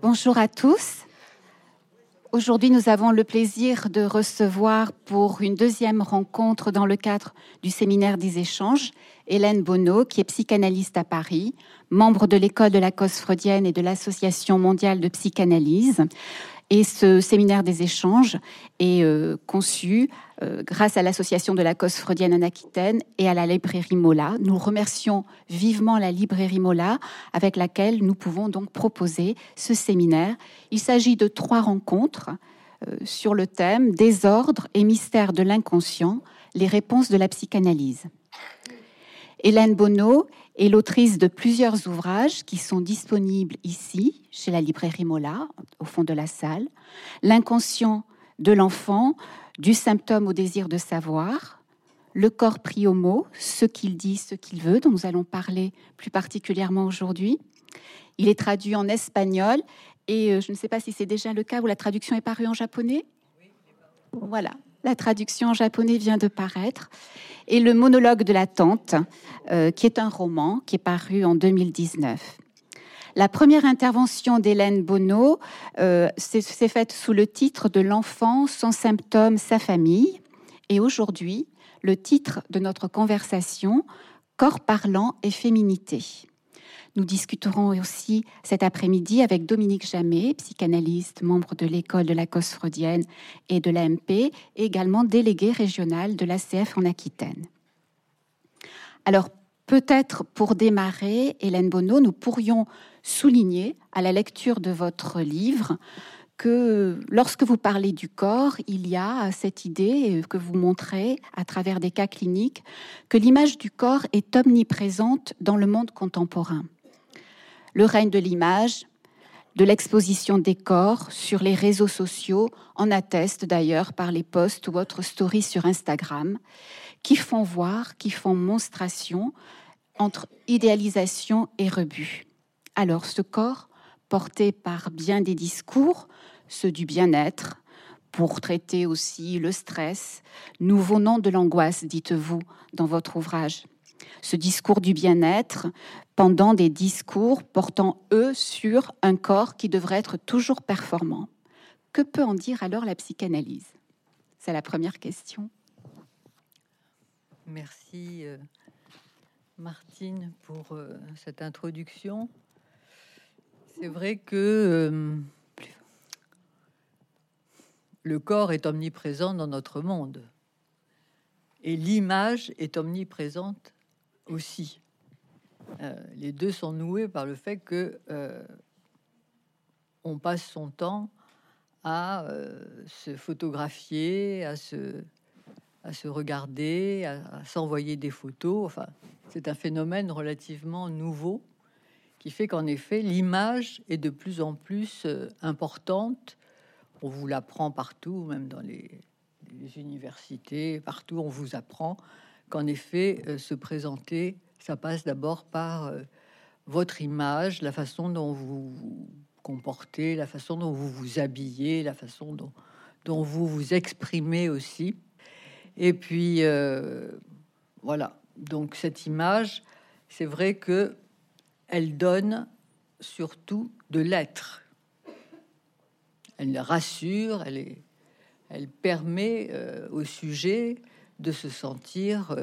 Bonjour à tous. Aujourd'hui, nous avons le plaisir de recevoir pour une deuxième rencontre dans le cadre du séminaire des échanges Hélène Bonneau, qui est psychanalyste à Paris, membre de l'école de la cause freudienne et de l'Association mondiale de psychanalyse. Et ce séminaire des échanges est euh, conçu euh, grâce à l'association de la cause freudienne en Aquitaine et à la librairie Mola. Nous remercions vivement la librairie Mola avec laquelle nous pouvons donc proposer ce séminaire. Il s'agit de trois rencontres euh, sur le thème Désordre et mystère de l'inconscient, les réponses de la psychanalyse. Hélène Bonneau est l'autrice de plusieurs ouvrages qui sont disponibles ici, chez la librairie Mola, au fond de la salle. L'inconscient de l'enfant, du symptôme au désir de savoir. Le corps pris au mot, ce qu'il dit, ce qu'il veut, dont nous allons parler plus particulièrement aujourd'hui. Il est traduit en espagnol et euh, je ne sais pas si c'est déjà le cas où la traduction est parue en japonais. Voilà, la traduction en japonais vient de paraître. Et le monologue de la tante, euh, qui est un roman qui est paru en 2019. La première intervention d'Hélène Bonneau euh, s'est faite sous le titre de L'enfant, sans symptômes, sa famille. Et aujourd'hui, le titre de notre conversation, Corps parlant et féminité. Nous discuterons aussi cet après-midi avec Dominique Jamet, psychanalyste, membre de l'école de la cause freudienne et de l'AMP, et également délégué régional de l'ACF en Aquitaine. Alors, peut-être pour démarrer, Hélène Bonneau, nous pourrions souligner à la lecture de votre livre que lorsque vous parlez du corps, il y a cette idée que vous montrez à travers des cas cliniques que l'image du corps est omniprésente dans le monde contemporain. Le règne de l'image, de l'exposition des corps sur les réseaux sociaux en atteste d'ailleurs par les posts ou autres stories sur Instagram qui font voir, qui font monstration entre idéalisation et rebut. Alors ce corps, porté par bien des discours, ceux du bien-être, pour traiter aussi le stress, nouveau nom de l'angoisse, dites-vous dans votre ouvrage. Ce discours du bien-être pendant des discours portant, eux, sur un corps qui devrait être toujours performant. Que peut en dire alors la psychanalyse? C'est la première question. Merci euh, Martine pour euh, cette introduction. C'est vrai que euh, le corps est omniprésent dans notre monde et l'image est omniprésente aussi. Euh, les deux sont noués par le fait que euh, on passe son temps à se photographier, à se, à se regarder, à, s'envoyer des photos. Enfin, c'est un phénomène relativement nouveau qui fait qu'en effet, l'image est de plus en plus importante. On vous l'apprend partout, même dans les, universités, partout on vous apprend qu'en effet, se présenter ça passe d'abord par euh, votre image, la façon dont vous vous comportez, la façon dont vous vous habillez, la façon dont, vous vous exprimez aussi. Et puis, euh, voilà. Donc, cette image, c'est vrai que elle donne surtout de l'être. Elle rassure, elle, est, elle permet euh, au sujet de se sentir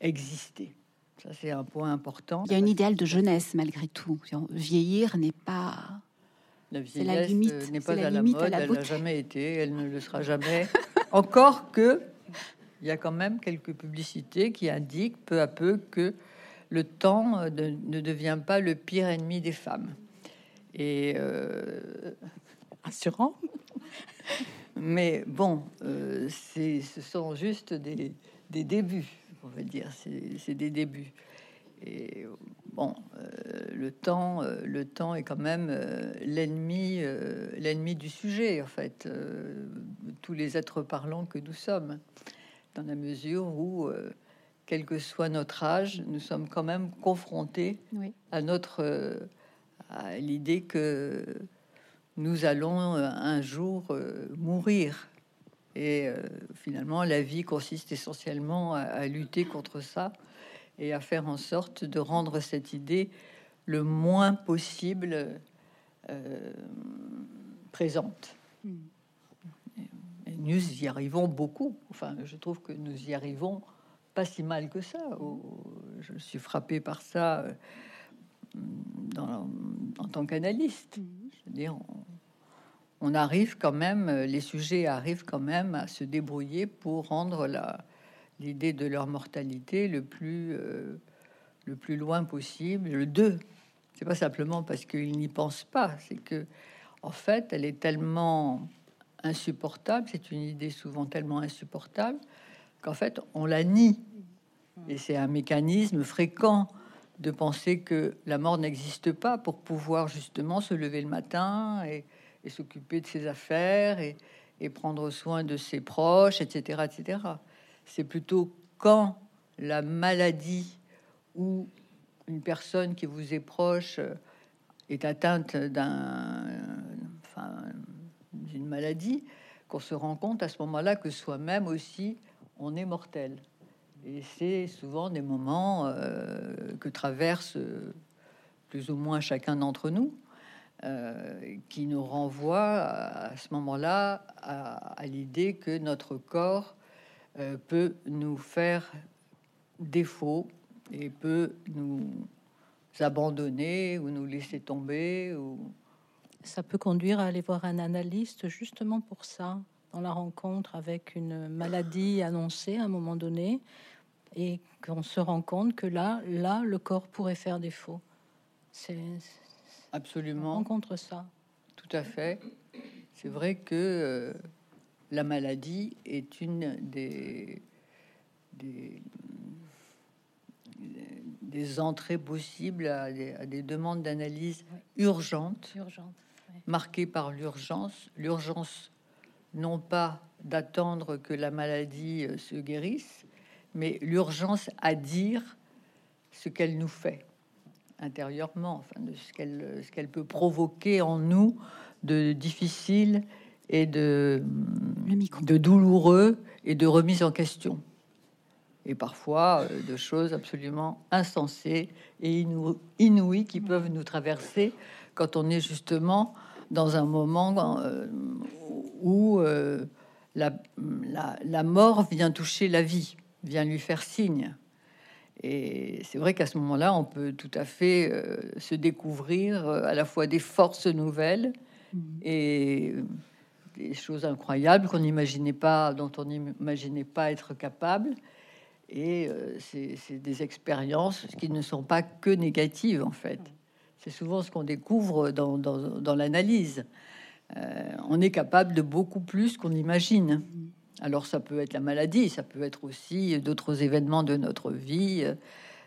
exister. Ça, c'est un point important. Il y a un idéal de jeunesse malgré tout. Vieillir n'est pas. La la limite. Euh, n'est pas à la mode. elle n'a jamais été. Elle ne le sera jamais. Encore que, il y a quand même quelques publicités qui indiquent peu à peu que le temps euh, ne devient pas le pire ennemi des femmes. Et euh, assurant. Mais bon, c'est, ce sont juste des, des débuts on va dire, c'est des débuts. Et bon, euh, le temps, euh, le temps est quand même euh, l'ennemi, l'ennemi du sujet en fait. tous les êtres parlants que nous sommes, dans la mesure où, quel que soit notre âge, nous sommes quand même confrontés à notre, à l'idée que nous allons un jour mourir et euh, finalement, la vie consiste essentiellement à, lutter contre ça et à faire en sorte de rendre cette idée le moins possible présente. Hmm. Et nous y arrivons beaucoup. Enfin, je trouve que nous y arrivons pas si mal que ça. Je suis frappé par ça en tant qu'analyste. Dire, on arrive quand même, euh, les sujets arrivent quand même à se débrouiller pour rendre la, l'idée de leur mortalité le plus, euh, le plus loin possible. Le 2, c'est pas simplement parce qu'ils n'y pensent pas, c'est que en fait, elle est tellement insupportable, c'est une idée souvent tellement insupportable qu'en fait, on la nie. Et c'est un mécanisme fréquent de penser que la mort n'existe pas pour pouvoir justement se lever le matin et, et s'occuper de ses affaires et, prendre soin de ses proches, etc., etc. C'est plutôt quand la maladie ou une personne qui vous est proche euh, est atteinte d'un, enfin, d'une maladie qu'on se rend compte à ce moment-là que soi-même aussi on est mortel. Et c'est souvent des moments euh, que traverse euh, plus ou moins chacun d'entre nous. Euh, qui nous renvoie à, ce moment-là à, l'idée que notre corps peut nous faire défaut et peut nous abandonner ou nous laisser tomber. Ou... Ça peut conduire à aller voir un analyste justement pour ça, dans la rencontre avec une maladie annoncée à un moment donné, et qu'on se rend compte que là, là, le corps pourrait faire défaut. C'est Absolument. contre ça. Tout à fait. C'est vrai que euh, la maladie est une des, des, des entrées possibles à des, demandes d'analyse urgentes, marquées par l'urgence. L'urgence, non pas d'attendre que la maladie euh, se guérisse, mais l'urgence à dire ce qu'elle nous fait intérieurement, enfin, de ce qu'elle ce qu'elle peut provoquer en nous de difficile et de, de douloureux et de remise en question. Et parfois euh, de choses absolument insensées et inouïes qui peuvent nous traverser quand on est justement dans un moment euh, où euh, la, la, la mort vient toucher la vie, vient lui faire signe. Et c'est vrai qu'à ce moment-là, on peut tout à fait euh, se découvrir euh, à la fois des forces nouvelles mmh. et des choses incroyables qu'on n'imaginait pas, dont on n'imaginait pas être capable. Et c'est des expériences qui ne sont pas que négatives, en fait. C'est souvent ce qu'on découvre dans, dans, dans l'analyse. On est capable de beaucoup plus qu'on imagine. Alors ça peut être la maladie, ça peut être aussi d'autres événements de notre vie.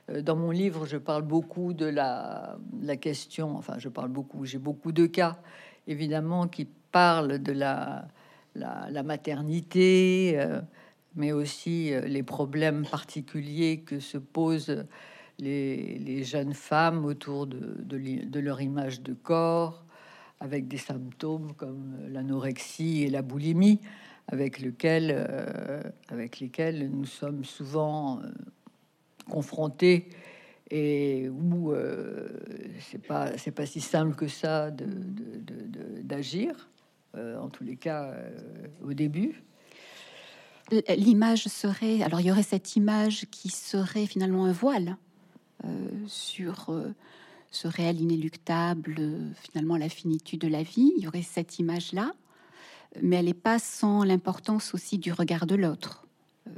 Euh, dans mon livre, je parle beaucoup de la, question, enfin je parle beaucoup, j'ai beaucoup de cas, évidemment, qui parlent de la, maternité, euh, mais aussi euh, les problèmes particuliers que se posent les, jeunes femmes autour de leur image de corps, avec des symptômes comme l'anorexie et la boulimie avec, lequel, euh, lesquels nous sommes souvent euh, confrontés et où euh, c'est pas c'est pas si simple que ça d'agir en tous les cas au début. L'image serait alors il y aurait cette image qui serait finalement un voile sur ce réel inéluctable finalement la finitude de la vie il y aurait cette image là mais elle n'est pas sans l'importance aussi du regard de l'autre. Euh,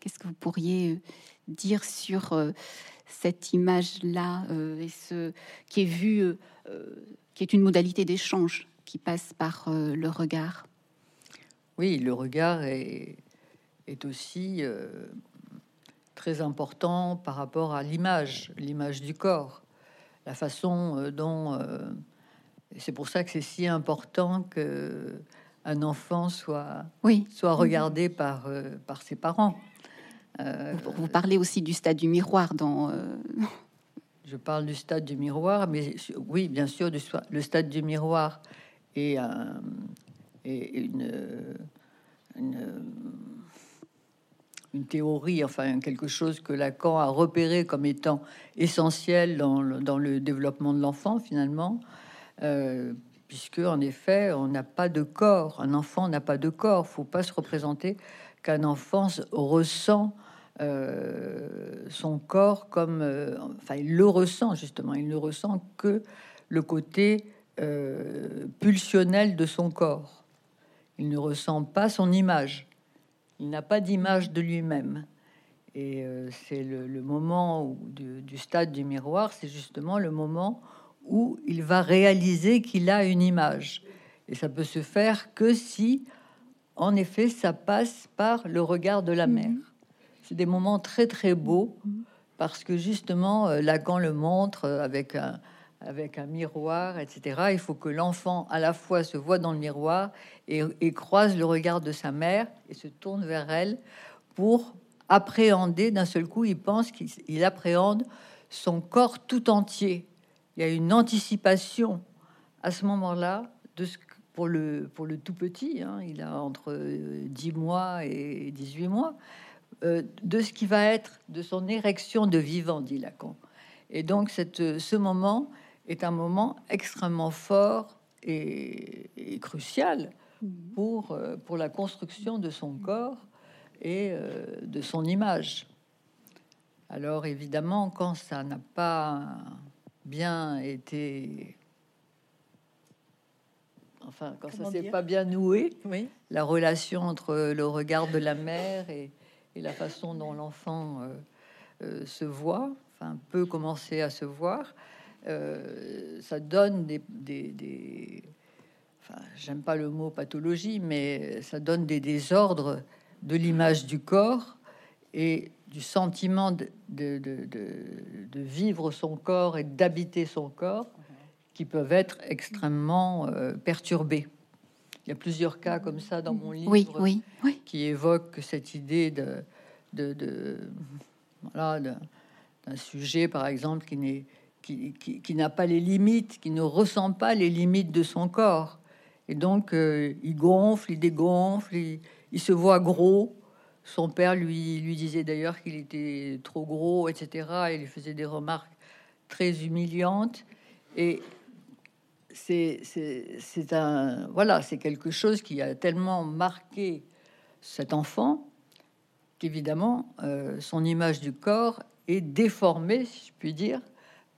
qu'est-ce que vous pourriez euh, dire sur euh, cette image-là et ce qui est vu, qui est une modalité d'échange qui passe par le regard? Oui, le regard est, est aussi très important par rapport à l'image, l'image du corps, la façon dont c'est pour ça que c'est si important que un enfant soit, oui. soit regardé par, euh, par ses parents. Euh, vous parlez aussi du stade du miroir dans. Euh, Je parle du stade du miroir, mais oui, bien sûr, du, le stade du miroir est, une, une, une, théorie, enfin quelque chose que Lacan a repéré comme étant essentiel dans le, développement de l'enfant, finalement. euh, puisque en effet, on n'a pas de corps. Un enfant n'a pas de corps. Faut pas se représenter qu'un enfant ressent euh, son corps comme, euh, enfin, il le ressent justement. Il ne ressent que le côté pulsionnel de son corps. Il ne ressent pas son image. Il n'a pas d'image de lui-même. Et euh, c'est le, moment du, stade du miroir, c'est justement le moment où il va réaliser qu'il a une image. Et ça peut se faire que si, en effet, ça passe par le regard de la mère. C'est des moments très très beaux parce que justement, euh, Lacan le montre euh, avec un, avec un miroir, etc. Il faut que l'enfant à la fois se voit dans le miroir et, croise le regard de sa mère et se tourne vers elle pour appréhender d'un seul coup, il pense qu'il appréhende son corps tout entier. Il y a une anticipation à ce moment-là de ce pour le pour le tout petit, hein, il a entre 10 mois et 18 mois, euh, de ce qui va être de son érection de vivant, dit Lacan. Et donc cette, ce moment est un moment extrêmement fort et, et crucial mmh. pour, euh, pour la construction de son corps et euh, de son image. Alors évidemment, quand ça n'a pas bien été, enfin quand ça s'est pas bien noué, oui. la relation entre le regard de la mère et, la façon dont l'enfant euh, euh, se voit, enfin peut commencer à se voir, ça donne des, des, des enfin, j'aime pas le mot pathologie, mais ça donne des désordres de l'image du corps et du sentiment de, de, vivre son corps et d'habiter son corps qui peuvent être extrêmement euh, perturbés. Il y a plusieurs cas comme ça dans mon livre oui, oui, oui. qui évoquent cette idée de, de, voilà, d'un sujet, par exemple, qui n'est qui, n'a pas les limites, qui ne ressent pas les limites de son corps. Et donc, euh, il gonfle, il dégonfle, il, se voit gros. Son père lui, lui disait d'ailleurs qu'il était trop gros, etc. Il lui faisait des remarques très humiliantes. Et c'est un voilà, c'est quelque chose qui a tellement marqué cet enfant qu'évidemment euh, son image du corps est déformée, si je puis dire,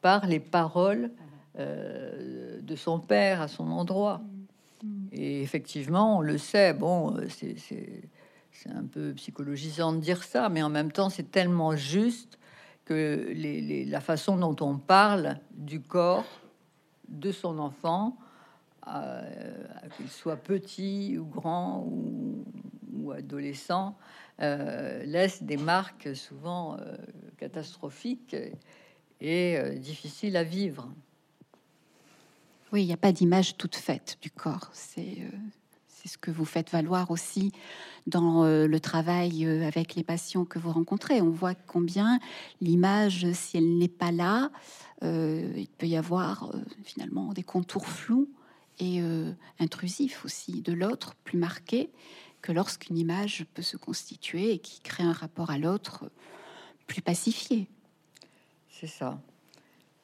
par les paroles euh, de son père à son endroit. Et effectivement, on le sait, bon, c'est un peu psychologisant de dire ça, mais en même temps, c'est tellement juste que la façon dont on parle du corps de son enfant, euh, qu'il soit petit ou grand ou, adolescent, euh, laisse des marques souvent catastrophiques et difficiles à vivre. Oui, il n'y a pas d'image toute faite du corps. C'est euh, ce que vous faites valoir aussi dans euh, le travail euh, avec les patients que vous rencontrez. On voit combien l'image, si elle n'est pas là, il peut y avoir finalement des contours flous et intrusifs aussi de l'autre, plus marqués que lorsqu'une image peut se constituer et qui crée un rapport à l'autre plus pacifié. C'est ça.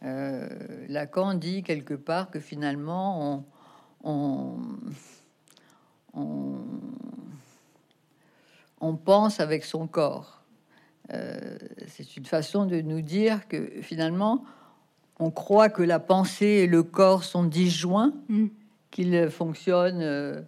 Euh, Lacan dit quelque part que finalement on, on, pense avec son corps. Euh, c'est une façon de nous dire que finalement on croit que la pensée et le corps sont disjoints, mm. qu'ils fonctionnent euh,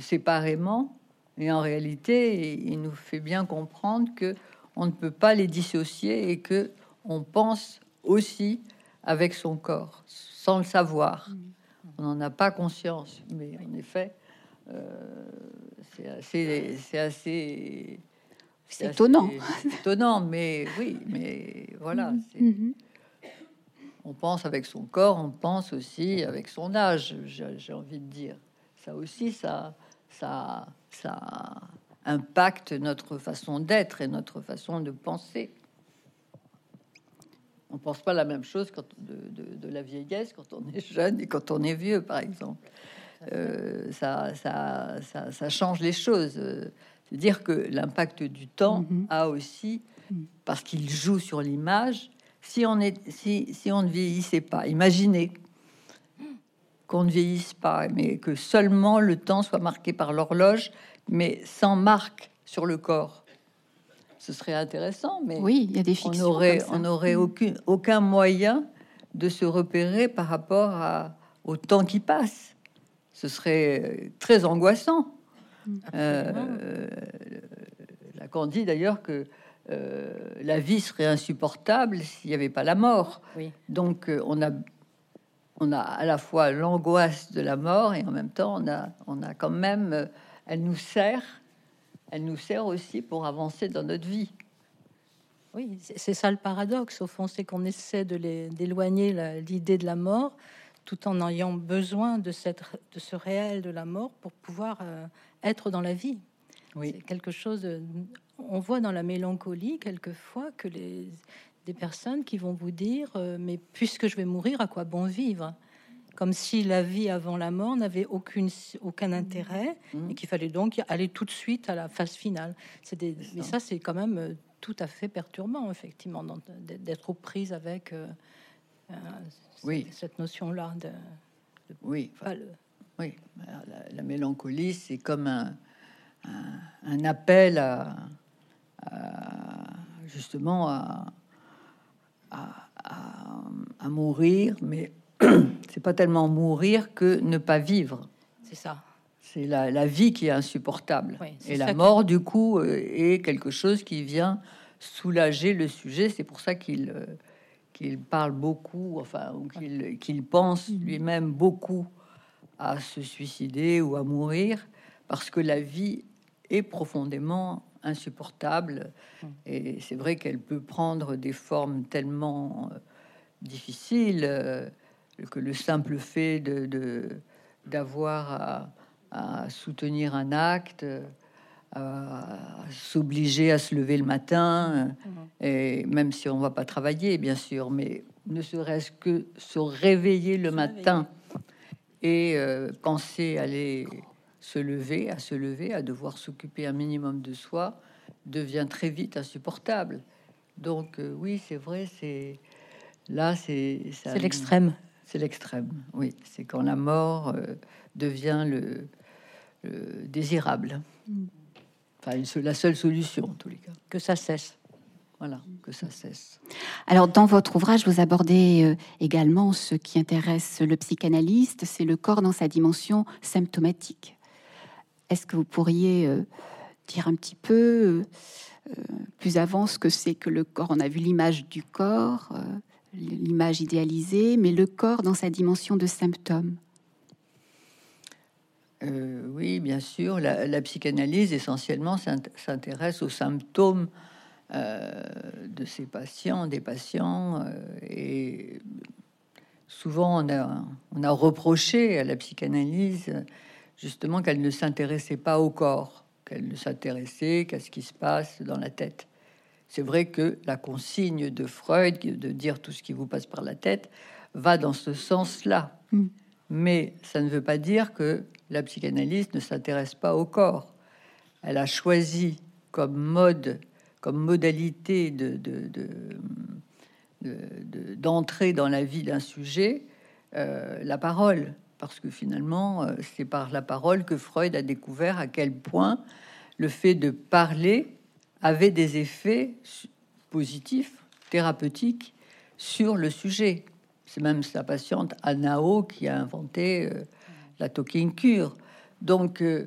séparément, et en réalité, il nous fait bien comprendre que on ne peut pas les dissocier et que on pense aussi avec son corps, sans le savoir. Mm. On n'en a pas conscience, mais en effet, euh, c'est assez, c'est assez, c'est étonnant. étonnant, mais oui, mais voilà. Mm. Mm-hmm. On pense avec son corps, on pense aussi avec son âge. J'ai envie de dire, ça aussi, ça, ça, ça impacte notre façon d'être et notre façon de penser on pense pas la même chose quand, de, la vieillesse quand on est jeune et quand on est vieux, par exemple. Euh, ça, ça, ça, change les choses. C'est dire que l'impact du temps mm-hmm. a aussi, parce qu'il joue sur l'image, si on est, si, si on ne vieillissait pas, imaginez qu'on ne vieillisse pas, mais que seulement le temps soit marqué par l'horloge, mais sans marque sur le corps. Ce serait intéressant, mais oui, il y a des on aurait, on aurait mm. aucun, moyen de se repérer par rapport à, au temps qui passe. Ce serait très angoissant. Mm. Euh, la dit d'ailleurs que euh, la vie serait insupportable s'il n'y avait pas la mort. Donc euh, on a on a à la fois l'angoisse de la mort et en même temps on a on a quand même euh, elle nous sert elle nous sert aussi pour avancer dans notre vie. Oui, c'est ça le paradoxe au fond, c'est qu'on essaie de d'éloigner l'idée de la mort tout en ayant besoin de cette de ce réel de la mort pour pouvoir être dans la vie. Oui. C'est quelque chose. De, on voit dans la mélancolie quelquefois que les des personnes qui vont vous dire euh, mais puisque je vais mourir, à quoi bon vivre? Comme si la vie avant la mort n'avait aucune aucun intérêt mmh. et qu'il fallait donc aller tout de suite à la phase finale. Des, mais ça c'est quand même euh, tout à fait perturbant effectivement d'être aux prises avec euh, oui. cette notion là de, oui, oui, la mélancolie c'est comme un un, appel à, justement à, à, mourir, mais c'est pas tellement mourir que ne pas vivre. C'est ça. C'est la, vie qui est insupportable. Et la mort, du coup, euh, est quelque chose qui vient soulager le sujet. C'est pour ça qu'il euh, qu'il parle beaucoup, enfin, qu'il pense mm-hmm. lui-même beaucoup à se suicider ou à mourir, parce que la vie est profondément insupportable. Mmh. Et c'est vrai qu'elle peut prendre des formes tellement euh, difficiles que le simple fait de d'avoir à, soutenir un acte, à s'obliger à se lever le matin, mmh. et même si on va pas travailler, bien sûr, mais ne serait-ce que se réveiller le matin et euh, penser aller se lever, à se lever, à devoir s'occuper un minimum de soi, devient très vite insupportable. Donc euh, oui, c'est vrai, c'est là, c'est c'est l'extrême. C'est l'extrême, oui. C'est quand la mort euh, devient le, désirable. Mm. Enfin, la seule solution, en tous les cas. Que ça cesse. Voilà, que ça cesse. Alors, dans votre ouvrage, vous abordez euh, également ce qui intéresse le psychanalyste, c'est le corps dans sa dimension symptomatique. Est-ce que vous pourriez euh, dire un petit peu euh, plus avant ce que c'est que le corps? On a vu l'image du corps, euh, l'image idéalisée, mais le corps dans sa dimension de symptômes. oui, bien sûr. La, psychanalyse essentiellement s'intéresse aux symptômes de ses patients, des patients, et souvent on a reproché à la psychanalyse justement qu'elle ne s'intéressait pas au corps, qu'elle ne s'intéressait qu'à ce qui se passe dans la tête. C'est vrai que la consigne de Freud de dire tout ce qui vous passe par la tête va dans ce sens-là. Mm. Mais ça ne veut pas dire que la psychanalyse ne s'intéresse pas au corps. Elle a choisi comme mode, comme modalité de, d'entrer dans la vie d'un sujet euh, la parole parce que finalement, euh, c'est par la parole que Freud a découvert à quel point le fait de parler avait des effets positifs, thérapeutiques sur le sujet. C'est même sa patiente Anao qui a inventé euh, la talking cure. Donc, euh,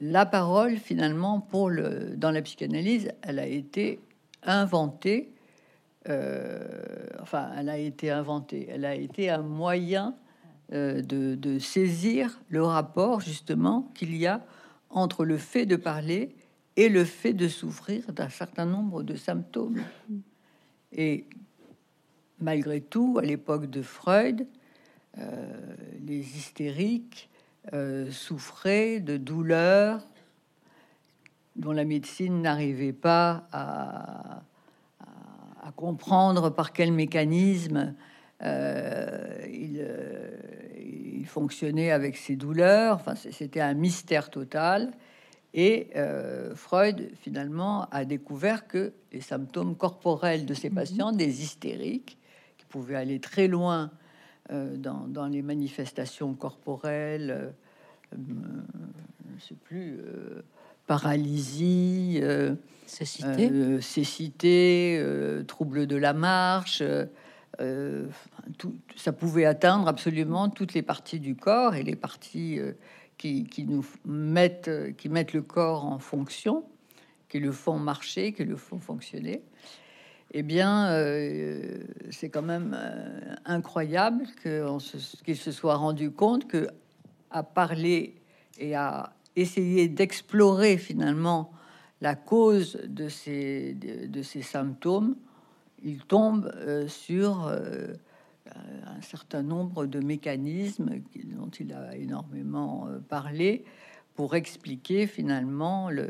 la parole, finalement, pour le, dans la psychanalyse, elle a été inventée. enfin, elle a été inventée. Elle a été un moyen euh, de, saisir le rapport justement qu'il y a entre le fait de parler et le fait de souffrir d'un certain nombre de symptômes. Et malgré tout, à l'époque de Freud, euh, les hystériques euh, souffraient de douleurs dont la médecine n'arrivait pas à, comprendre par quel mécanisme il, il fonctionnait avec ses douleurs. Enfin, c'était un mystère total. Et euh, Freud, finalement, a découvert que les symptômes corporels de ces mhm. patients, des hystériques, qui pouvaient aller très loin dans, les manifestations corporelles, je sais plus, paralysie, cécité, cécité trouble de la marche. tout, ça pouvait atteindre absolument toutes les parties du corps et les parties qui, nous mettent, qui mettent le corps en fonction qui le font marcher, qui le font fonctionner, eh bien, euh, c'est quand même euh, incroyable qu'il se, soit rendu compte que à parler et à essayer d'explorer finalement la cause de ces, de, ces symptômes, il tombe euh, sur un certain nombre de mécanismes dont il a énormément parlé pour expliquer finalement le,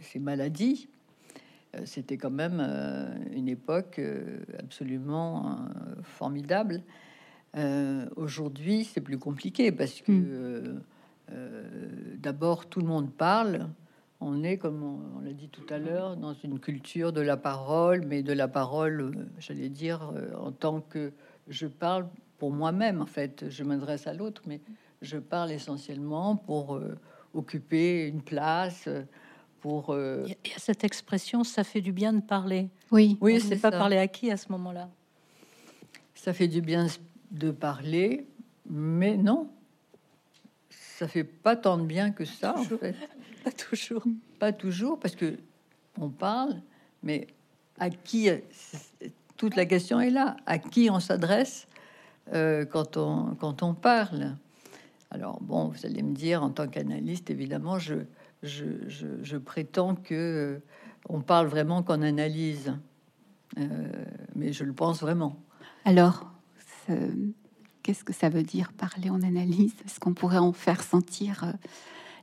ces, maladies. Euh, c'était quand même euh, une époque euh, absolument formidable. Aujourd'hui, c'est plus compliqué parce que hmm. d'abord, tout le monde parle. On est, comme on, l'a dit tout à l'heure, dans une culture de la parole, mais de la parole, j'allais dire, en tant que je parle pour moi-même, en fait. Je m'adresse à l'autre, mais je parle essentiellement pour euh, occuper une place. Euh, pour, euh, Il y a cette expression, ça fait du bien de parler. Oui, oui, c'est pas parler à qui à ce moment-là? Ça fait du bien de parler, mais non, ça fait pas tant de bien que ça, en fait. Pas toujours. Pas toujours, parce que on parle, mais à qui Toute la question est là. À qui on s'adresse quand, on, quand on parle? Alors bon, vous allez me dire, en tant qu'analyste, évidemment, je, je, prétends que euh, on parle vraiment qu'en analyse, euh, mais je le pense vraiment. Alors, qu'est-ce que ça veut dire parler en analyse? Est-ce qu'on pourrait en faire sentir euh,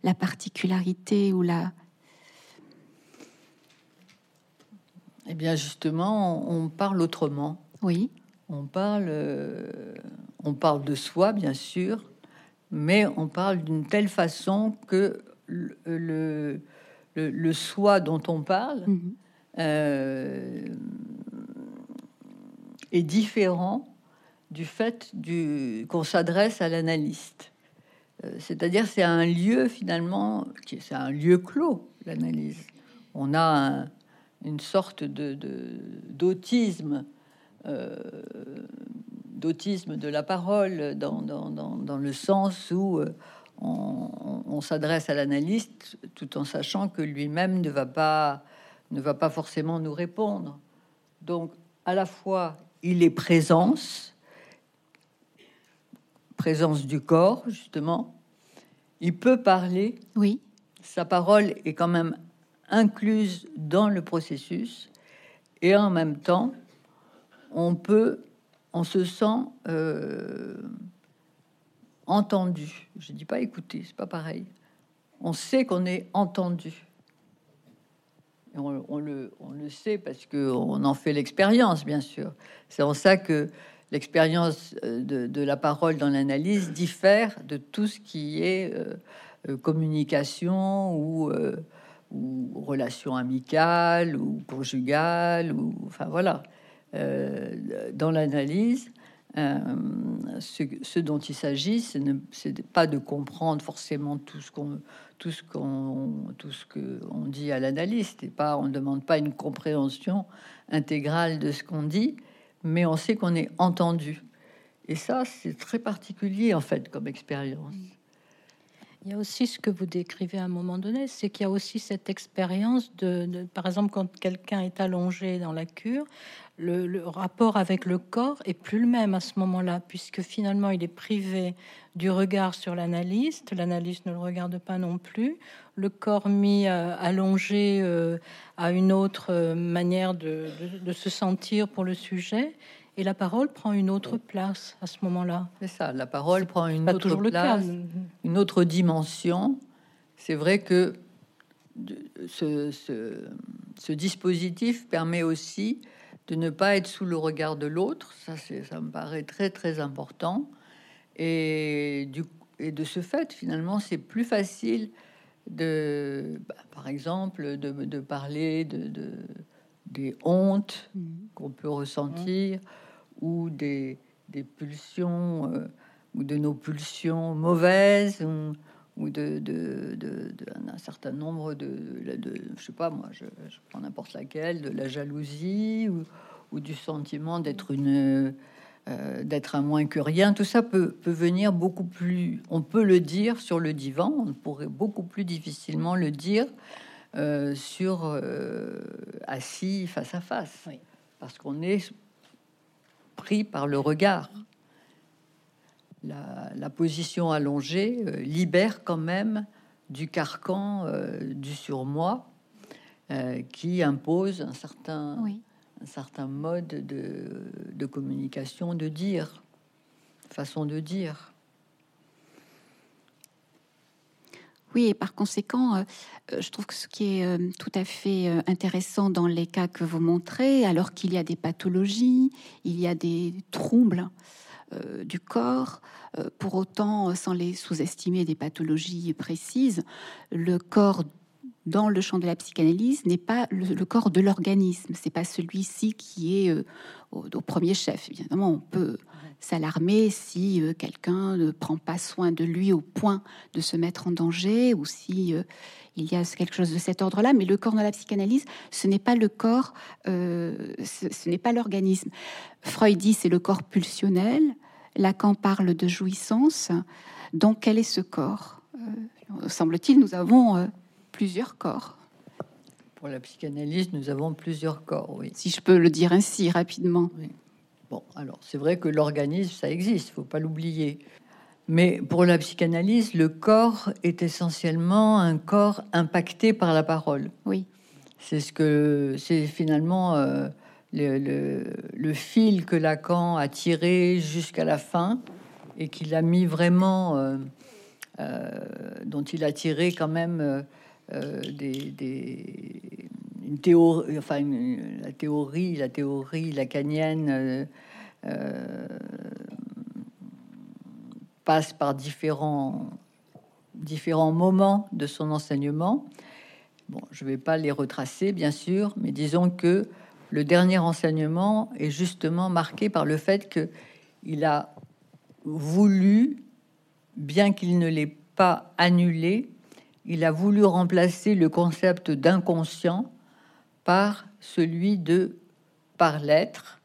la particularité ou la... Eh bien, justement, on parle autrement. Oui. On parle, on parle de soi, bien sûr, mais on parle d'une telle façon que le, le, soi dont on parle mhm. euh, est différent du fait du, qu'on s'adresse à l'analyste. Euh, c'est-à-dire, c'est un lieu finalement, c'est un lieu clos, l'analyse. On a une sorte de, d'autisme euh, d'autisme de la parole, dans, dans, dans, le sens où euh, on, s'adresse à l'analyste tout en sachant que lui-même ne va pas ne va pas forcément nous répondre. Donc, à la fois, il est présence, présence du corps, justement. Il peut parler. Oui. Sa parole est quand même incluse dans le processus. Et en même temps, on peut on se sent euh, entendu. Je dis pas écouter, c'est pas pareil. On sait qu'on est entendu. on, le, sait parce qu'on en fait l'expérience, bien sûr. C'est en ça que l'expérience euh, de, la parole dans l'analyse diffère de tout ce qui est euh, communication ou, relation amicale ou conjugale ou enfin voilà. Euh, dans l'analyse, euh, ce, dont il s'agit, ce n'est pas de comprendre forcément tout ce qu'on tout ce qu'on tout ce que dit à l'analyste et pas on ne demande pas une compréhension intégrale de ce qu'on dit, mais on sait qu'on est entendu. Et ça, c'est très particulier en fait comme expérience. Il y a aussi ce que vous décrivez à un moment donné, c'est qu'il y a aussi cette expérience de, par exemple, quand quelqu'un est allongé dans la cure, le, rapport avec le corps est plus le même à ce moment-là, puisque finalement il est privé du regard sur l'analyste, l'analyste ne le regarde pas non plus, le corps mis euh, allongé euh, à une autre euh, manière de, se sentir pour le sujet, et la parole prend une autre place à ce moment-là. C'est ça, la parole prend une autre place, une autre dimension. C'est vrai que ce, ce, dispositif permet aussi de ne pas être sous le regard de l'autre. Ça, ça me paraît très très important. Et, du, et de ce fait, finalement, c'est plus facile de, bah, par exemple, de, de parler de, de, des hontes mmh. qu'on peut ressentir ou des, des pulsions euh, ou de nos pulsions mauvaises ou, ou de, de, d'un certain nombre de, je sais pas moi, je, prends n'importe laquelle, de la jalousie ou, ou du sentiment d'être une euh, d'être un moins que rien, tout ça peut, peut venir beaucoup plus. On peut le dire sur le divan, on pourrait beaucoup plus difficilement le dire euh, sur euh, assis face à face, parce qu'on est pris par le regard. La, position allongée libère quand même du carcan du surmoi qui impose un certain oui un certain mode de, communication, de dire, façon de dire. Oui, et par conséquent, euh, je trouve que ce qui est euh, tout à fait euh, intéressant dans les cas que vous montrez, alors qu'il y a des pathologies, il y a des troubles du corps, pour autant, sans les sous-estimer des pathologies précises, le corps dans le champ de la psychanalyse n'est pas le, corps de l'organisme. C'est pas celui-ci qui est euh, au, premier chef. Évidemment, on peut s'alarmer si euh, quelqu'un ne prend pas soin de lui au point de se mettre en danger ou si euh, il y a quelque chose de cet ordre-là. Mais le corps de la psychanalyse, ce n'est pas le corps, ce, n'est pas l'organisme. Freud dit c'est le corps pulsionnel. Lacan parle de jouissance. Donc, quel est ce corps? Semble-t-il, nous avons plusieurs corps. Pour la psychanalyse, nous avons plusieurs corps, oui. Si je peux le dire ainsi rapidement. Bon, alors c'est vrai que l'organisme, ça existe, faut pas l'oublier. Mais pour la psychanalyse, le corps est essentiellement un corps impacté par la parole. Oui. C'est ce que c'est finalement euh, le, le, fil que Lacan a tiré jusqu'à la fin et qu'il a mis vraiment, euh, euh, dont il a tiré quand même des, une théorie, la théorie, la lacanienne euh, euh, passe par différents moments de son enseignement. Bon, je vais pas les retracer, bien sûr, mais disons que le dernier enseignement est justement marqué par le fait que il a voulu, bien qu'il ne l'ait pas annulé, il a voulu remplacer le concept d'inconscient par celui de par lettre,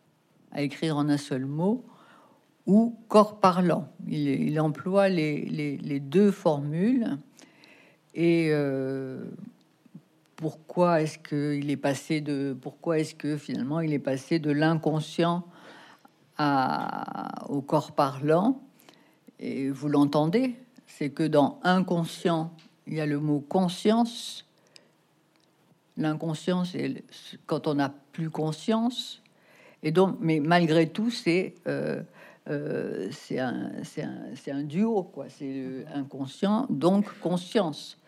à écrire en un seul mot, ou corps parlant. Il, emploie les, deux formules. Et euh, pourquoi est-ce qu'il est passé de pourquoi est-ce que finalement il est passé de l'inconscient au corps parlant? Et vous l'entendez, c'est que dans inconscient il y a le mot conscience. L'inconscience, c'est quand on n'a plus conscience. Et mais malgré tout, c'est euh, euh, c'est un, duo, quoi. C'est inconscient, donc conscience.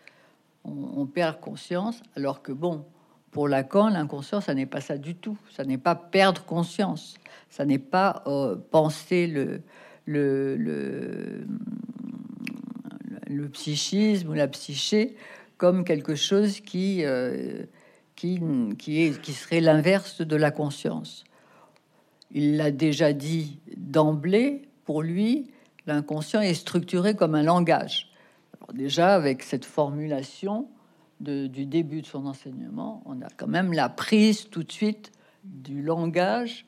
On, perd conscience, alors que bon, pour Lacan, l'inconscience, ça n'est pas ça du tout. Ça n'est pas perdre conscience. Ça n'est pas euh, penser le, le, le psychisme ou la psyché comme quelque chose qui, qui, est, qui serait l'inverse de la conscience. Il l'a déjà dit d'emblée, pour lui, l'inconscient est structuré comme un langage. Déjà, avec cette formulation du début de son enseignement, on a quand même la prise tout de suite du langage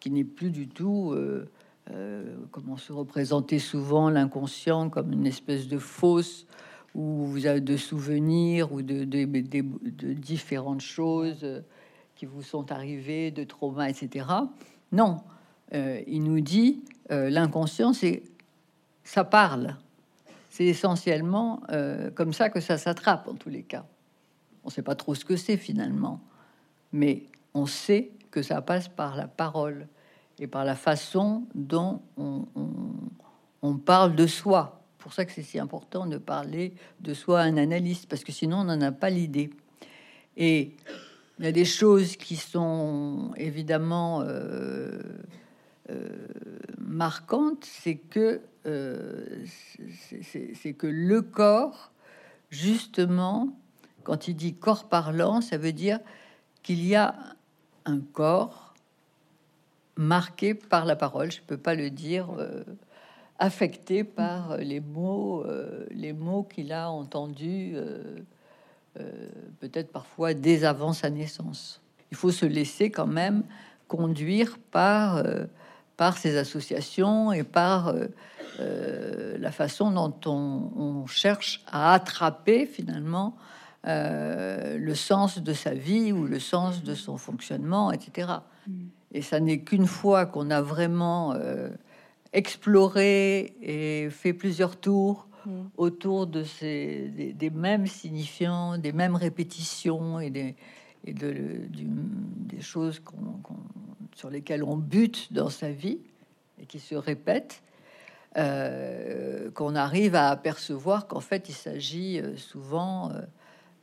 qui n'est plus du tout euh, euh, comment se représenter souvent l'inconscient comme une espèce de fausse où vous avez de souvenirs ou de, de, différentes choses qui vous sont arrivées, de traumas, etc. Non, euh, il nous dit euh, l'inconscient, c'est ça parle. C'est essentiellement comme ça que ça s'attrape en tous les cas. On ne sait pas trop ce que c'est finalement, mais on sait que ça passe par la parole et par la façon dont on, parle de soi. Pour ça que c'est si important de parler de soi à un analyste, parce que sinon on n'en a pas l'idée. Et il y a des choses qui sont évidemment euh, euh, marquantes, c'est que euh, c'est que le corps, justement, quand il dit corps parlant, ça veut dire qu'il y a un corps marqué par la parole. Je peux pas le dire. Affecté par les mots, les mots qu'il a entendus, peut-être parfois dès avant sa naissance. Il faut se laisser quand même conduire par par ces associations et par euh, euh, la façon dont on, cherche à attraper finalement euh, le sens de sa vie ou le sens de son fonctionnement, etc. Et ça n'est qu'une fois qu'on a vraiment exploré et fait plusieurs tours autour de ces des, mêmes signifiants, des mêmes répétitions et des, et de, des choses sur lesquels on bute dans sa vie et qui se répètent, euh, qu'on arrive à apercevoir qu'en fait il s'agit euh, souvent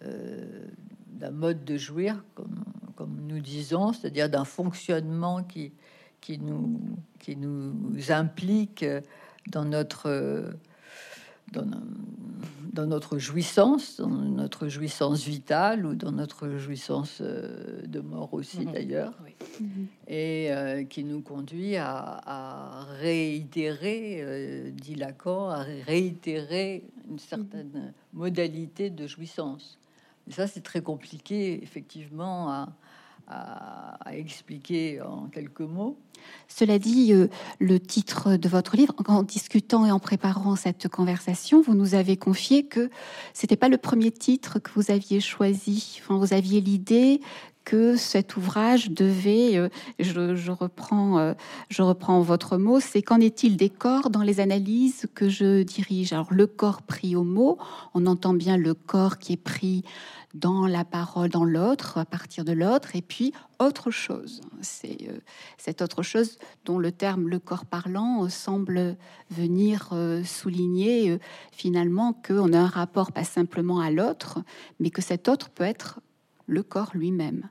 euh, d'un mode de jouir, comme, comme nous disons, c'est-à-dire d'un fonctionnement qui, qui, nous, qui nous implique dans notre dans, notre jouissance, dans notre jouissance vitale ou dans notre jouissance euh, de mort aussi mhm. d'ailleurs, et euh, qui nous conduit à, réitérer, euh, dit Lacan, à réitérer une certaine modalité de jouissance. Et ça, c'est très compliqué, effectivement, à, expliquer en quelques mots. Cela dit, euh, le titre de votre livre, en discutant et en préparant cette conversation, vous nous avez confié que c'était pas le premier titre que vous aviez choisi. Vous aviez l'idée que cet ouvrage devait, euh, je, reprends, euh, je reprends votre mot, c'est qu'en est-il des corps dans les analyses que je dirige? Alors le corps pris au mot, on entend bien le corps qui est pris dans la parole, dans l'autre, à partir de l'autre, et puis autre chose. C'est euh, cette autre chose dont le terme le corps parlant semble venir souligner finalement qu'on a un rapport pas simplement à l'autre, mais que cet autre peut être le corps lui-même.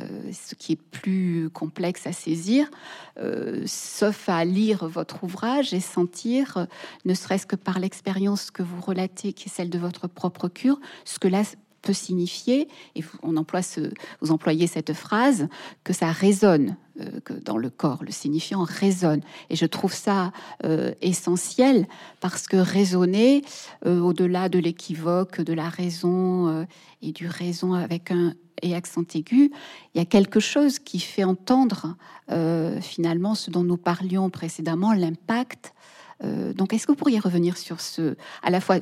Euh, ce qui est plus complexe à saisir, euh, sauf à lire votre ouvrage et sentir, ne serait-ce que par l'expérience que vous relatez, qui est celle de votre propre cure, ce que là peut signifier, et on emploie ce, vous employez cette phrase, que ça résonne euh, dans le corps, le signifiant résonne. Et je trouve ça euh, essentiel parce que raisonner, euh, au-delà de l'équivoque, de la raison et du raison avec un et accent aigu, il y a quelque chose qui fait entendre finalement ce dont nous parlions précédemment, l'impact. donc, est-ce que vous pourriez revenir sur ce, à la fois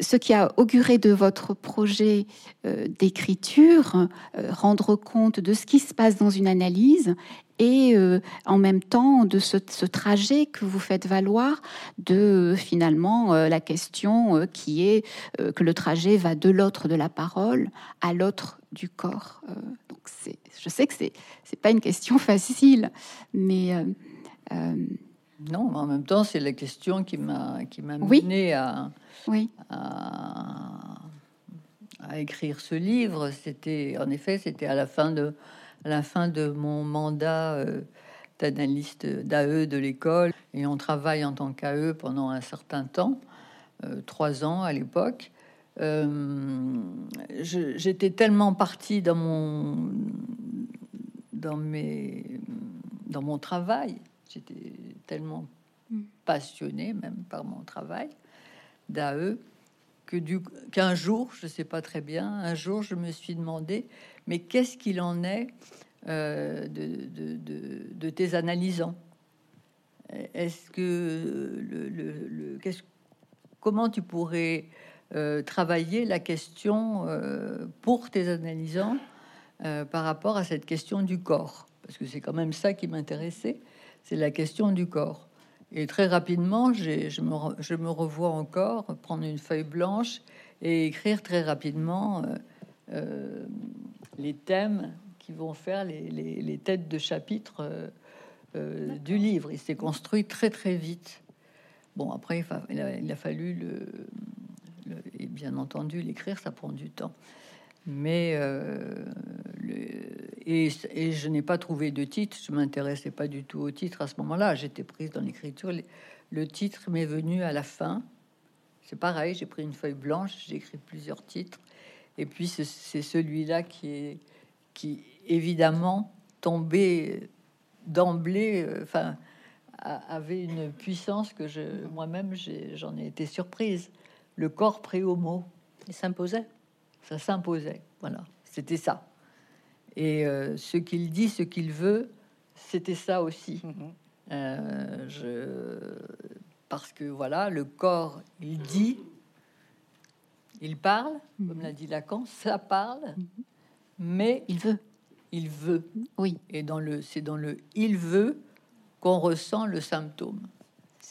ce qui a auguré de votre projet euh, d'écriture, euh, rendre compte de ce qui se passe dans une analyse et euh, en même temps de ce, trajet que vous faites valoir de finalement la question qui est que le trajet va de l'autre de la parole à l'autre du corps. je sais que c'est c'est pas une question facile, mais non, en même temps, c'est la question qui m'a qui m'a mené à, oui. à, écrire ce livre. C'était en effet, c'était à la fin de la fin de mon mandat euh, d'analyste d'AE de l'école, et on travaille en tant qu'AE pendant un certain temps, euh, trois ans à l'époque. Euh, j'étais tellement partie dans mon dans mes dans mon travail J'étais tellement mm. passionnée même par mon travail d'AE que du qu'un jour, je sais pas très bien, un jour je me suis demandé, mais qu'est-ce qu'il en est euh, de, tes analysants? Est-ce que le, le, qu'est-ce, comment tu pourrais euh, travailler la question euh, pour tes analysants par rapport à cette question du corps? Parce que c'est quand même ça qui m'intéressait c'est la question du corps. Et très rapidement, je me, je me revois encore prendre une feuille blanche et écrire très rapidement euh, euh, les thèmes qui vont faire les, têtes de chapitre euh, du livre. Il s'est construit très très vite. Bon, après, il, a, il a, fallu le, et bien entendu l'écrire, ça prend du temps. Mais et, je n'ai pas trouvé de titre. Je m'intéressais pas du tout au titre à ce moment-là. J'étais prise dans l'écriture. Le titre m'est venu à la fin. C'est pareil. J'ai pris une feuille blanche. J'ai écrit plusieurs titres. Et puis c'est celui-là qui est qui évidemment tombé d'emblée, enfin, avait une puissance que je, moi-même, j'en ai, été surprise. Le corps pré-homo. Il s'imposait? Ça s'imposait. Voilà, c'était ça. Et ce qu'il dit, ce qu'il veut, c'était ça aussi. Mhm. Euh, je... Parce que voilà, le corps, il dit, il parle, comme l'a dit Lacan, ça parle, mais il veut. Il veut. Oui. Et dans le, c'est dans le il veut qu'on ressent le symptôme,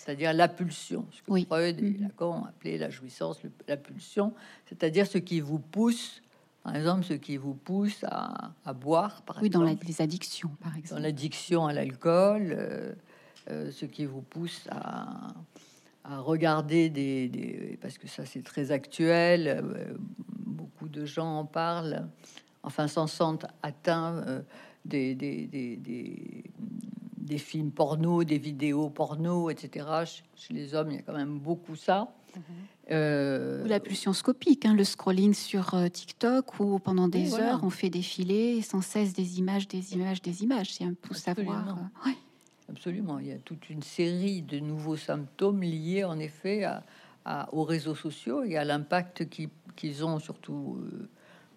c'est-à-dire la pulsion. Ce que oui. Freud et Lacan ont appelé la jouissance, la pulsion, c'est-à-dire ce qui vous pousse par exemple, ce qui vous pousse à, boire, par oui, exemple. dans les addictions, par exemple. Dans l'addiction à l'alcool, euh, euh, ce qui vous pousse à, regarder des, Parce que ça, c'est très actuel. Euh, beaucoup de gens en parlent. Enfin, s'en sentent atteints des, des, des, films porno, des vidéos porno, etc. Chez les hommes, il y a quand même beaucoup ça. Mhm. Euh, la pulsion scopique, hein, le scrolling sur euh, TikTok où pendant des heures on fait défiler sans cesse des images, des images, des images. C'est un tout savoir. Euh, Absolument. Il y a toute une série de nouveaux symptômes liés en effet à, aux réseaux sociaux et à l'impact qu'ils ont surtout,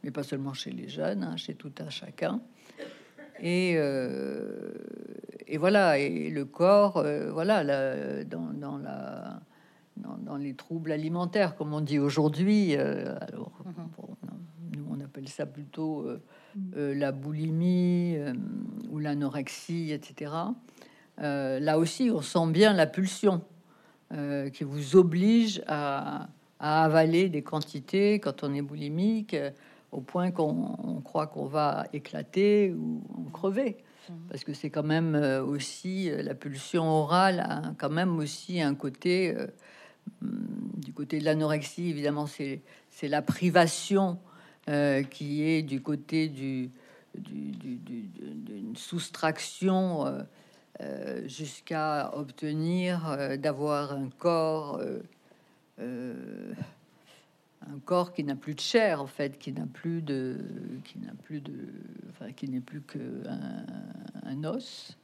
mais pas seulement chez les jeunes, hein, chez tout un chacun. Et, et voilà, et le corps, voilà, dans, dans la dans, les troubles alimentaires, comme on dit aujourd'hui. Euh, alors, mhm. nous, on appelle ça plutôt euh, euh, la boulimie ou l'anorexie, etc. là aussi, on sent bien la pulsion qui vous oblige à, avaler des quantités quand on est boulimique, au point qu'on croit qu'on va éclater ou crever. Parce que c'est quand même aussi la pulsion orale a quand même aussi un côté Hum, du côté de l'anorexie, évidemment, c'est la privation euh, qui est du côté du, d'une soustraction euh, euh, jusqu'à obtenir d'avoir un corps, un corps qui n'a plus de chair, en fait, qui n'a plus de, qui n'a plus de, enfin, qui n'est plus qu'un un os.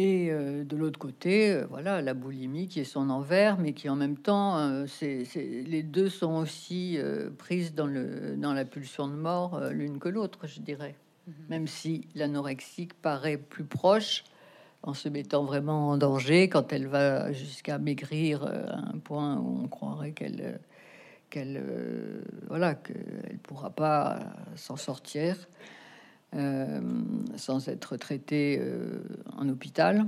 Et euh, de l'autre côté, euh, voilà, la boulimie qui est son envers, mais qui en même temps, euh, c'est, les deux sont aussi prises dans, le, dans la pulsion de mort l'une que l'autre, je dirais. Mhm. Même si l'anorexique paraît plus proche, en se mettant vraiment en danger, quand elle va jusqu'à maigrir à un point où on croirait qu'elle, qu'elle, voilà, qu'elle pourra pas s'en sortir. Euh, sans être traité euh, en hôpital.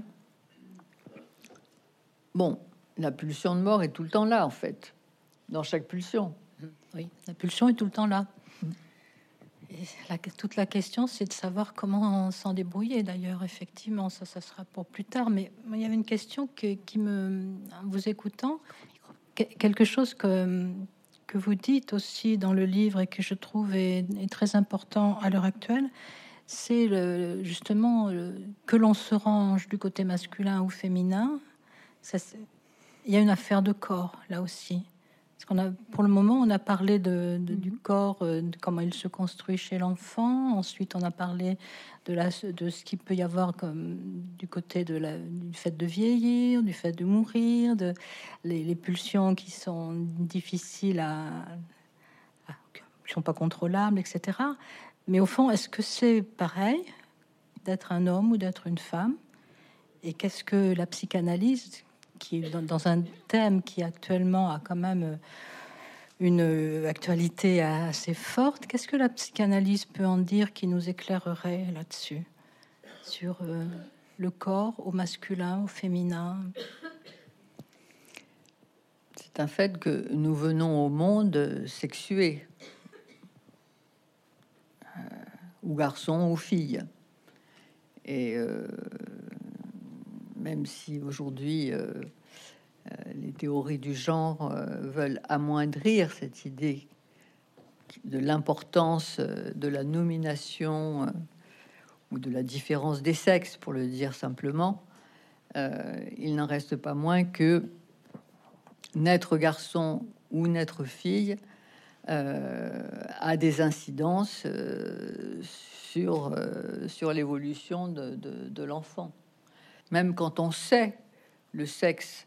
Bon, la pulsion de mort est tout le temps là, en fait, dans chaque pulsion. Oui, la pulsion est tout le temps là. Et toute la question, c'est de savoir comment s'en débrouiller. D'ailleurs, effectivement, ça, ça sera pour plus tard. Mais il y avait une question qui me, en vous écoutant, quelque chose que, que vous dites aussi dans le livre et que je trouve est, très important à l'heure actuelle, c'est justement que l'on se range du côté masculin ou féminin. Il y a une affaire de corps là aussi. Parce qu'on a, pour le moment, on a parlé de, du mhm. corps, euh, de comment il se construit chez l'enfant. Ensuite, on a parlé de, la, de ce qu'il peut y avoir comme du côté de la, du fait de vieillir, du fait de mourir, de les, pulsions qui sont difficiles à, à, qui sont pas contrôlables, etc. Mais au fond, est-ce que c'est pareil d'être un homme ou d'être une femme? Et qu'est-ce que la psychanalyse, dans, un thème qui actuellement a quand même euh, une actualité assez forte, qu'est-ce que la psychanalyse peut en dire qui nous éclairerait là-dessus? Sur euh, le corps au masculin, au féminin? C'est un fait que nous venons au monde sexué, euh, ou garçon ou fille. Et même si aujourd'hui euh, euh, les théories du genre euh, veulent amoindrir cette idée de l'importance de la nomination ou de la différence des sexes, pour le dire simplement, il n'en reste pas moins que naître garçon ou naître fille a des incidences sur, l'évolution de l'enfant. Même quand on sait le sexe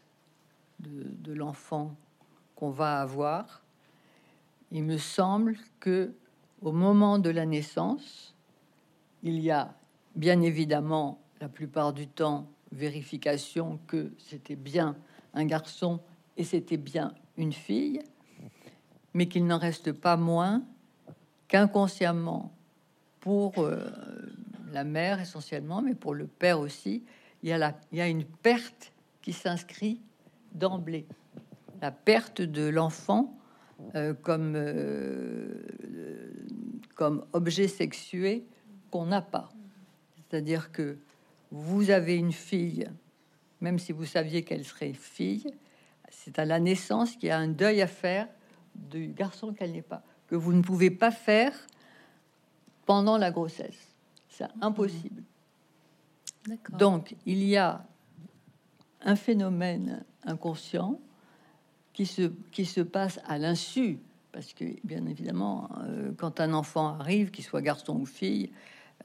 de, l'enfant qu'on va avoir, il me semble que au moment de la naissance, il y a bien évidemment la plupart du temps vérification que c'était bien un garçon et c'était bien une fille, mais qu'il n'en reste pas moins qu'inconsciemment, pour euh, la mère essentiellement, mais pour le père aussi, il y a, la, il une perte qui s'inscrit d'emblée. La perte de l'enfant euh, comme, euh, comme objet sexué qu'on n'a pas. C'est-à-dire que vous avez une fille, même si vous saviez qu'elle serait fille, c'est à la naissance qu'il y a un deuil à faire du garçon qu'elle n'est pas, que vous ne pouvez pas faire pendant la grossesse. C'est impossible. Donc, il y a un phénomène inconscient qui se, passe à l'insu, parce que bien évidemment, euh, quand un enfant arrive, qu'il soit garçon ou fille,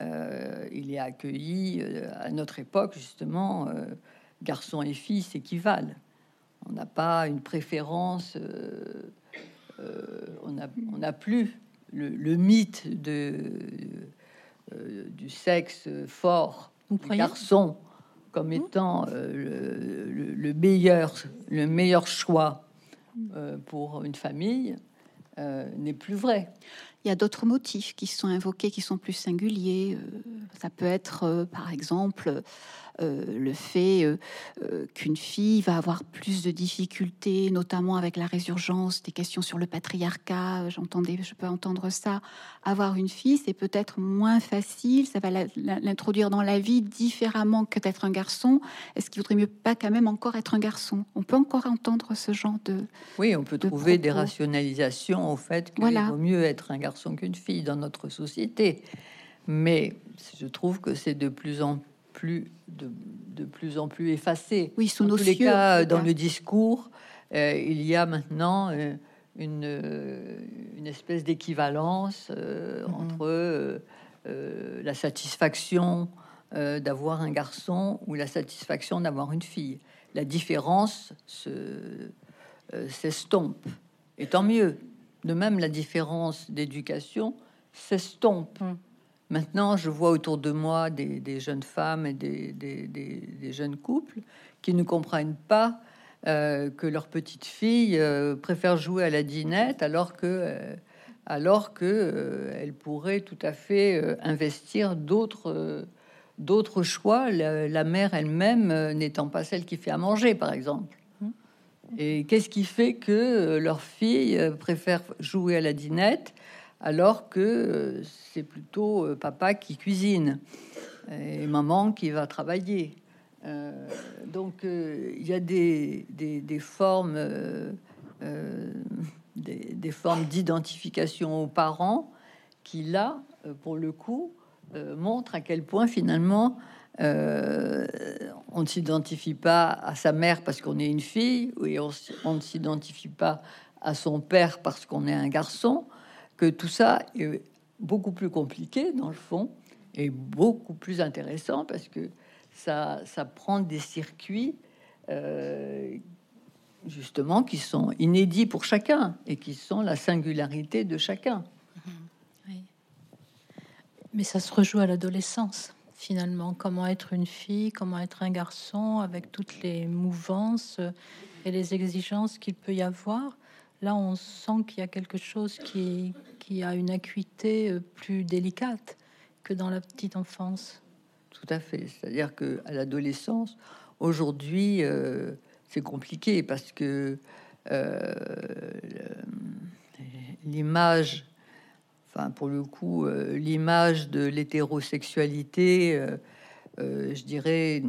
euh, il est accueilli euh, à notre époque, justement, garçon et fille s'équivalent. On n'a pas une préférence, on n'a plus le, mythe du sexe fort, du garçon comme étant euh, le, meilleur, le meilleur choix euh, pour une famille euh, n'est plus vrai. Il y a d'autres motifs qui sont invoqués, qui sont plus singuliers. Ça peut être, par exemple, le fait euh, euh, qu'une fille va avoir plus de difficultés, notamment avec la résurgence des questions sur le patriarcat. J'entendais, je peux entendre ça. Avoir une fille, c'est peut-être moins facile. Ça va l'introduire dans la vie différemment que d'être un garçon. Est-ce qu'il vaudrait mieux pas quand même encore être un garçon? On peut encore entendre ce genre de. Oui, on peut trouver des rationalisations au fait qu'il vaut mieux être un garçon qu'une fille dans notre société. Mais je trouve que c'est de plus en plus de, de, plus en plus effacé. Oui, sous nos tous les cas, dans le discours, euh, il y a maintenant euh, une, euh, une, espèce d'équivalence mm-hmm. entre la satisfaction d'avoir un garçon ou la satisfaction d'avoir une fille. La différence s'estompe. Et tant mieux. De même, la différence d'éducation s'estompe. Mm. Maintenant, je vois autour de moi des, jeunes femmes et des, jeunes couples qui ne comprennent pas euh, que leur petite fille euh, préfère jouer à la dinette alors que, euh, alors que elle pourrait tout à fait investir d'autres d'autres choix, la, mère elle-même n'étant pas celle qui fait à manger, par exemple. Et qu'est-ce qui fait que leur fille préfère jouer à la dinette alors que euh, c'est plutôt euh, papa qui cuisine et maman qui va travailler. Euh, donc il y a des, formes, des, formes d'identification aux parents qui là, pour le coup, montrent à quel point finalement on ne s'identifie pas à sa mère parce qu'on est une fille, et on ne s'identifie pas à son père parce qu'on est un garçon que tout ça est beaucoup plus compliqué dans le fond et beaucoup plus intéressant parce que ça, ça prend des circuits euh, justement qui sont inédits pour chacun et qui sont la singularité de chacun. Mais ça se rejoue à l'adolescence finalement. Comment être une fille, comment être un garçon avec toutes les mouvances et les exigences qu'il peut y avoir. Là, on sent qu'il y a quelque chose qui, a une acuité euh, plus délicate que dans la petite enfance. Tout à fait. C'est-à-dire que l'adolescence, aujourd'hui, euh, c'est compliqué parce que euh, l'image, enfin pour le coup, l'image de l'hétérosexualité, je dirais,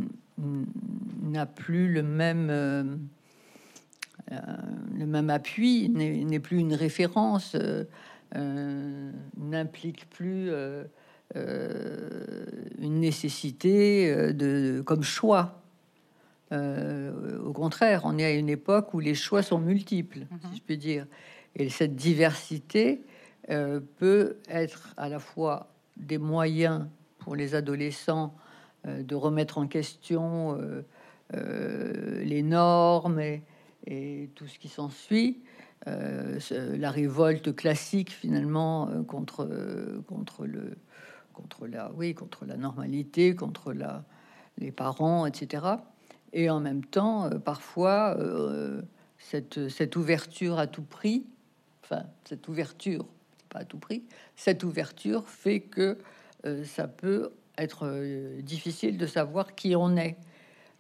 n'a plus le même le même appui n'est plus une référence, euh, euh, n'implique plus une nécessité de, comme choix. au contraire, on est à une époque où les choix sont multiples, si mhm. je puis dire. Et cette diversité peut être à la fois des moyens pour les adolescents de remettre en question les normes et, et tout ce qui s'ensuit, euh, la révolte classique finalement euh, contre contre le contre la oui contre la normalité, contre la les parents, etc. Et en même temps, euh, parfois cette, cette ouverture à tout prix, enfin cette ouverture pas à tout prix, cette ouverture fait que ça peut être difficile de savoir qui on est.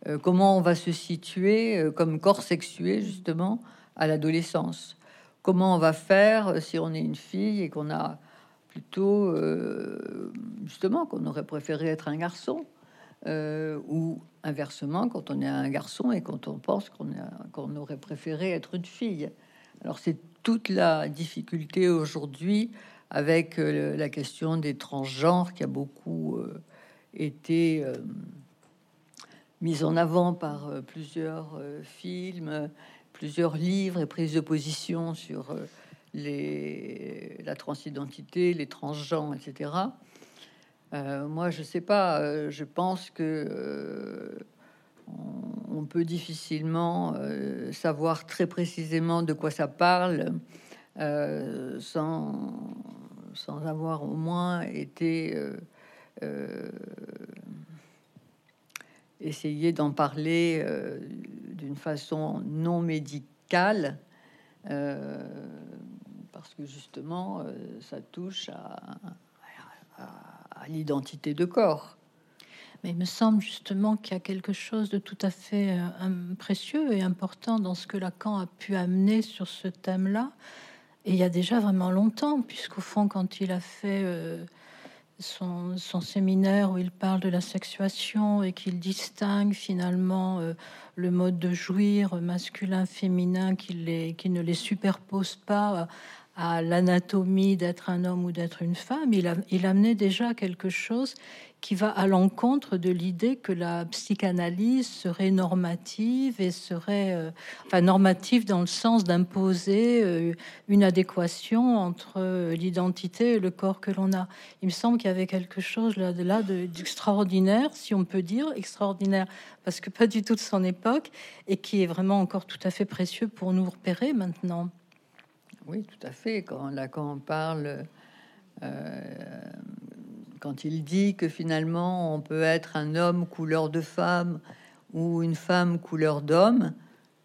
Euh, comment on va se situer euh, comme corps sexué justement à l'adolescence? Comment on va faire euh, si on est une fille et qu'on a plutôt justement qu'on aurait préféré être un garçon ou inversement quand on est un garçon et quand on pense qu'on qu'on aurait préféré être une fille? Alors c'est toute la difficulté aujourd'hui avec la question des transgenres qui a beaucoup été mise en avant par euh, plusieurs euh, films, plusieurs livres et prises de position sur euh, les, la transidentité, les transgenres, etc. moi, je sais pas. je pense que on, peut difficilement savoir très précisément de quoi ça parle sans avoir au moins été essayer d'en parler euh, d'une façon non médicale, euh, parce que justement, euh, ça touche à, l'identité de corps. Mais il me semble justement qu'il y a quelque chose de tout à fait précieux et important dans ce que Lacan a pu amener sur ce thème-là. Et il y a déjà vraiment longtemps, puisqu'au fond, quand il a fait son, séminaire où il parle de la sexuation et qu'il distingue finalement euh, le mode de jouir masculin-féminin, qu'il qui ne les superpose pas à l'anatomie d'être un homme ou d'être une femme. Il, amenait déjà quelque chose qui va à l'encontre de l'idée que la psychanalyse serait normative et serait euh, enfin normative dans le sens d'imposer euh, une adéquation entre euh, l'identité et le corps que l'on a. Il me semble qu'il y avait quelque chose là là d'extraordinaire, si on peut dire extraordinaire, parce que pas du tout de son époque et qui est vraiment encore tout à fait précieux pour nous repérer maintenant. Oui, tout à fait. Quand là, quand on parle quand il dit que finalement on peut être un homme couleur de femme ou une femme couleur d'homme,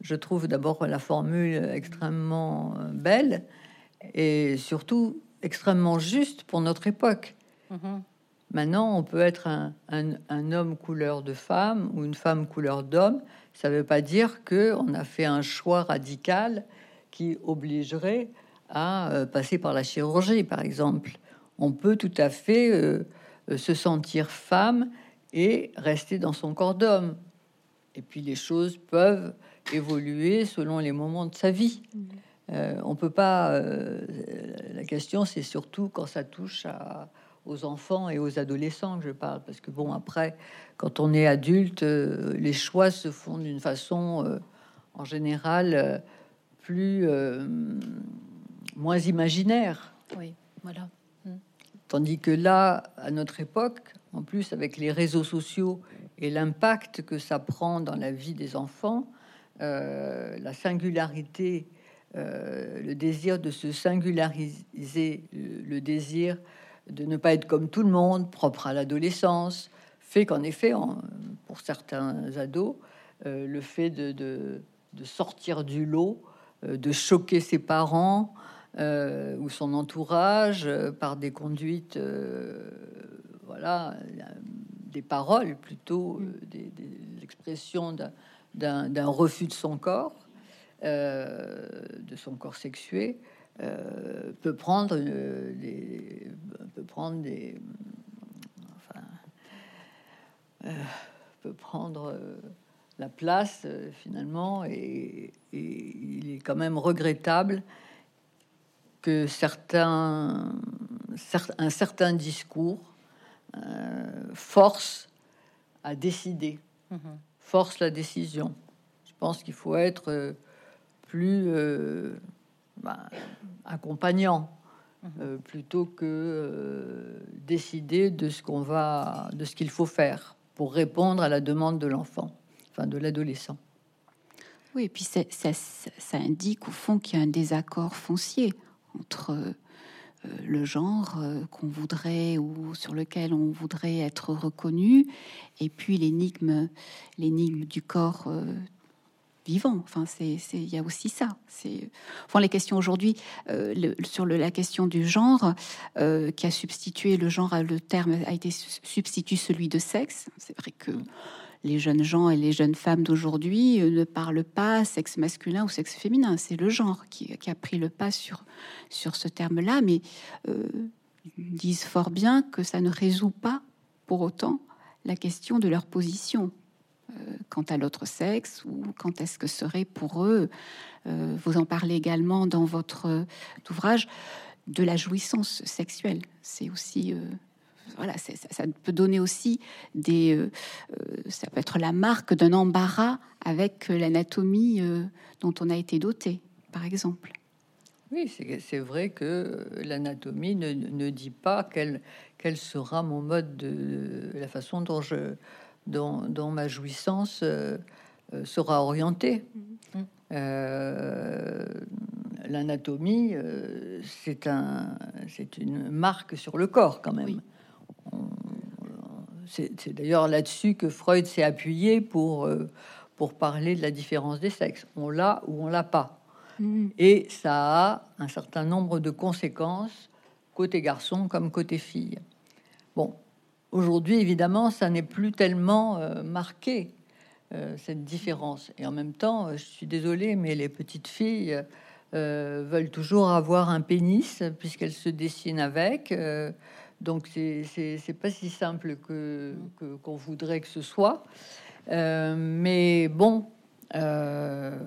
je trouve d'abord la formule extrêmement euh, belle et surtout extrêmement juste pour notre époque. Mm-hmm. Maintenant, on peut être un, un, homme couleur de femme ou une femme couleur d'homme. Ça ne veut pas dire que on a fait un choix radical qui obligerait à euh, passer par la chirurgie, par exemple on peut tout à fait euh, euh, se sentir femme et rester dans son corps d'homme. Et puis les choses peuvent évoluer selon les moments de sa vie. Mm. Euh, on peut pas. la question, c'est surtout quand ça touche aux enfants et aux adolescents que je parle, parce que bon, après, quand on est adulte, les choix se font d'une façon, en général, plus moins imaginaire. Oui, voilà. Tandis que là, à notre époque, en plus avec les réseaux sociaux et l'impact que ça prend dans la vie des enfants, euh, la singularité, euh, le désir de se singulariser, le, désir de ne pas être comme tout le monde, propre à l'adolescence, fait qu'en effet, pour certains ados, euh, le fait de, de, sortir du lot, de choquer ses parents, euh, ou son entourage euh, par des conduites, euh, voilà, des paroles plutôt, des, expressions d'un refus de son corps, de son corps sexué, peut prendre des, peut prendre des, enfin, peut prendre la place finalement et, et, il est quand même regrettable que certains, un certain discours euh, force à décider, mhm. force la décision. Je pense qu'il faut être euh, plus, euh, ben, accompagnant mhm. plutôt que décider de ce qu'on va, de ce qu'il faut faire pour répondre à la demande de l'enfant, enfin de l'adolescent. Oui, et puis ça, ça, indique au fond qu'il y a un désaccord foncier entre euh, le genre euh, qu'on voudrait ou sur lequel on voudrait être reconnu, et puis l'énigme, l'énigme du corps euh, vivant. Enfin, c'est, il y a aussi ça. C'est, enfin, les questions aujourd'hui sur la question du genre, qui a substitué le genre, le terme a été substitué celui de sexe. C'est vrai que les jeunes gens et les jeunes femmes d'aujourd'hui euh, ne parlent pas sexe masculin ou sexe féminin. C'est le genre qui, a pris le pas sur, ce terme-là, mais euh, disent fort bien que ça ne résout pas pour autant la question de leur position euh, quant à l'autre sexe ou quand est-ce que serait pour eux, vous en parlez également dans votre ouvrage, de la jouissance sexuelle. C'est aussi voilà, ça, peut donner aussi des, euh, euh, ça peut être la marque d'un embarras avec l'anatomie euh, dont on a été doté, par exemple. Oui, c'est vrai que l'anatomie ne, dit pas quel, quel sera mon mode de la façon dont je dont, ma jouissance sera orientée. Mm-hmm. l'anatomie, c'est un, c'est une marque sur le corps quand même c'est d'ailleurs là-dessus que Freud s'est appuyé pour, euh, pour parler de la différence des sexes. On l'a ou on l'a pas. Mm. Et ça a un certain nombre de conséquences côté garçon comme côté fille. Bon, aujourd'hui, évidemment, ça n'est plus tellement euh, marqué, euh, cette différence. Et en même temps, je suis désolée, mais les petites filles veulent toujours avoir un pénis puisqu'elles se dessinent avec. Donc c'est pas si simple que qu'on voudrait que ce soit. Euh, mais bon, euh,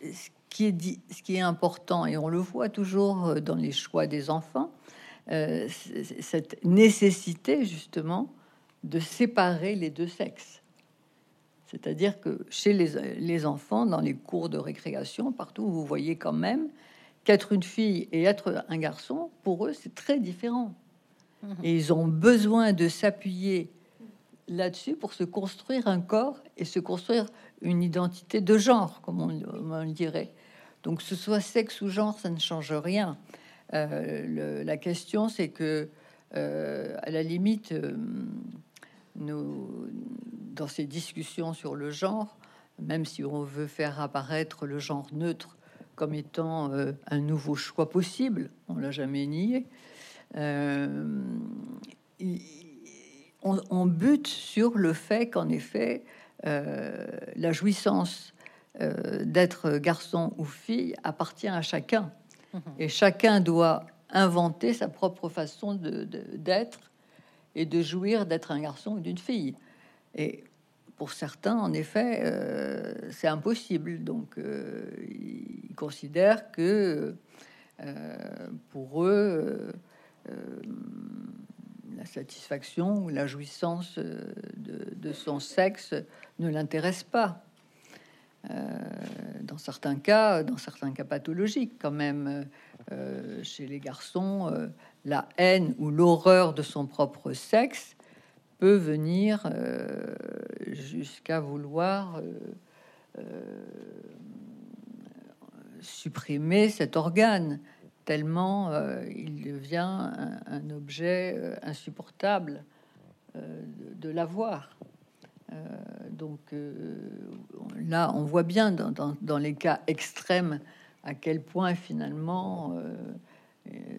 ce qui est dit, ce qui est important et on le voit toujours dans les choix des enfants, euh, cette nécessité justement de séparer les deux sexes. C'est-à-dire que chez les, les, enfants, dans les cours de récréation, partout, vous voyez quand même qu'être une fille et être un garçon, pour eux, c'est très différent. Mhm. Et ils ont besoin de s'appuyer là-dessus pour se construire un corps et se construire une identité de genre, comme on, le dirait. Donc, ce soit sexe ou genre, ça ne change rien. Euh, la question, c'est que, euh, à la limite, euh, nous, dans ces discussions sur le genre, même si on veut faire apparaître le genre neutre comme étant euh, un nouveau choix possible, on l'a jamais nié. Euh, on, bute sur le fait qu'en effet, euh, la jouissance d'être garçon ou fille appartient à chacun. Mhm. Et chacun doit inventer sa propre façon d'être de, et de jouir d'être un garçon ou d'une fille. Et pour certains, en effet, euh, c'est impossible. Donc, euh, ils considèrent que euh, pour eux, la satisfaction ou la jouissance de, son sexe ne l'intéresse pas. dans certains cas, dans certains cas pathologiques, quand même, chez les garçons, la haine ou l'horreur de son propre sexe peut venir euh, jusqu'à vouloir euh, euh, supprimer cet organe, tellement il devient un, objet insupportable de, l'avoir. donc là, on voit bien dans, les cas extrêmes à quel point finalement,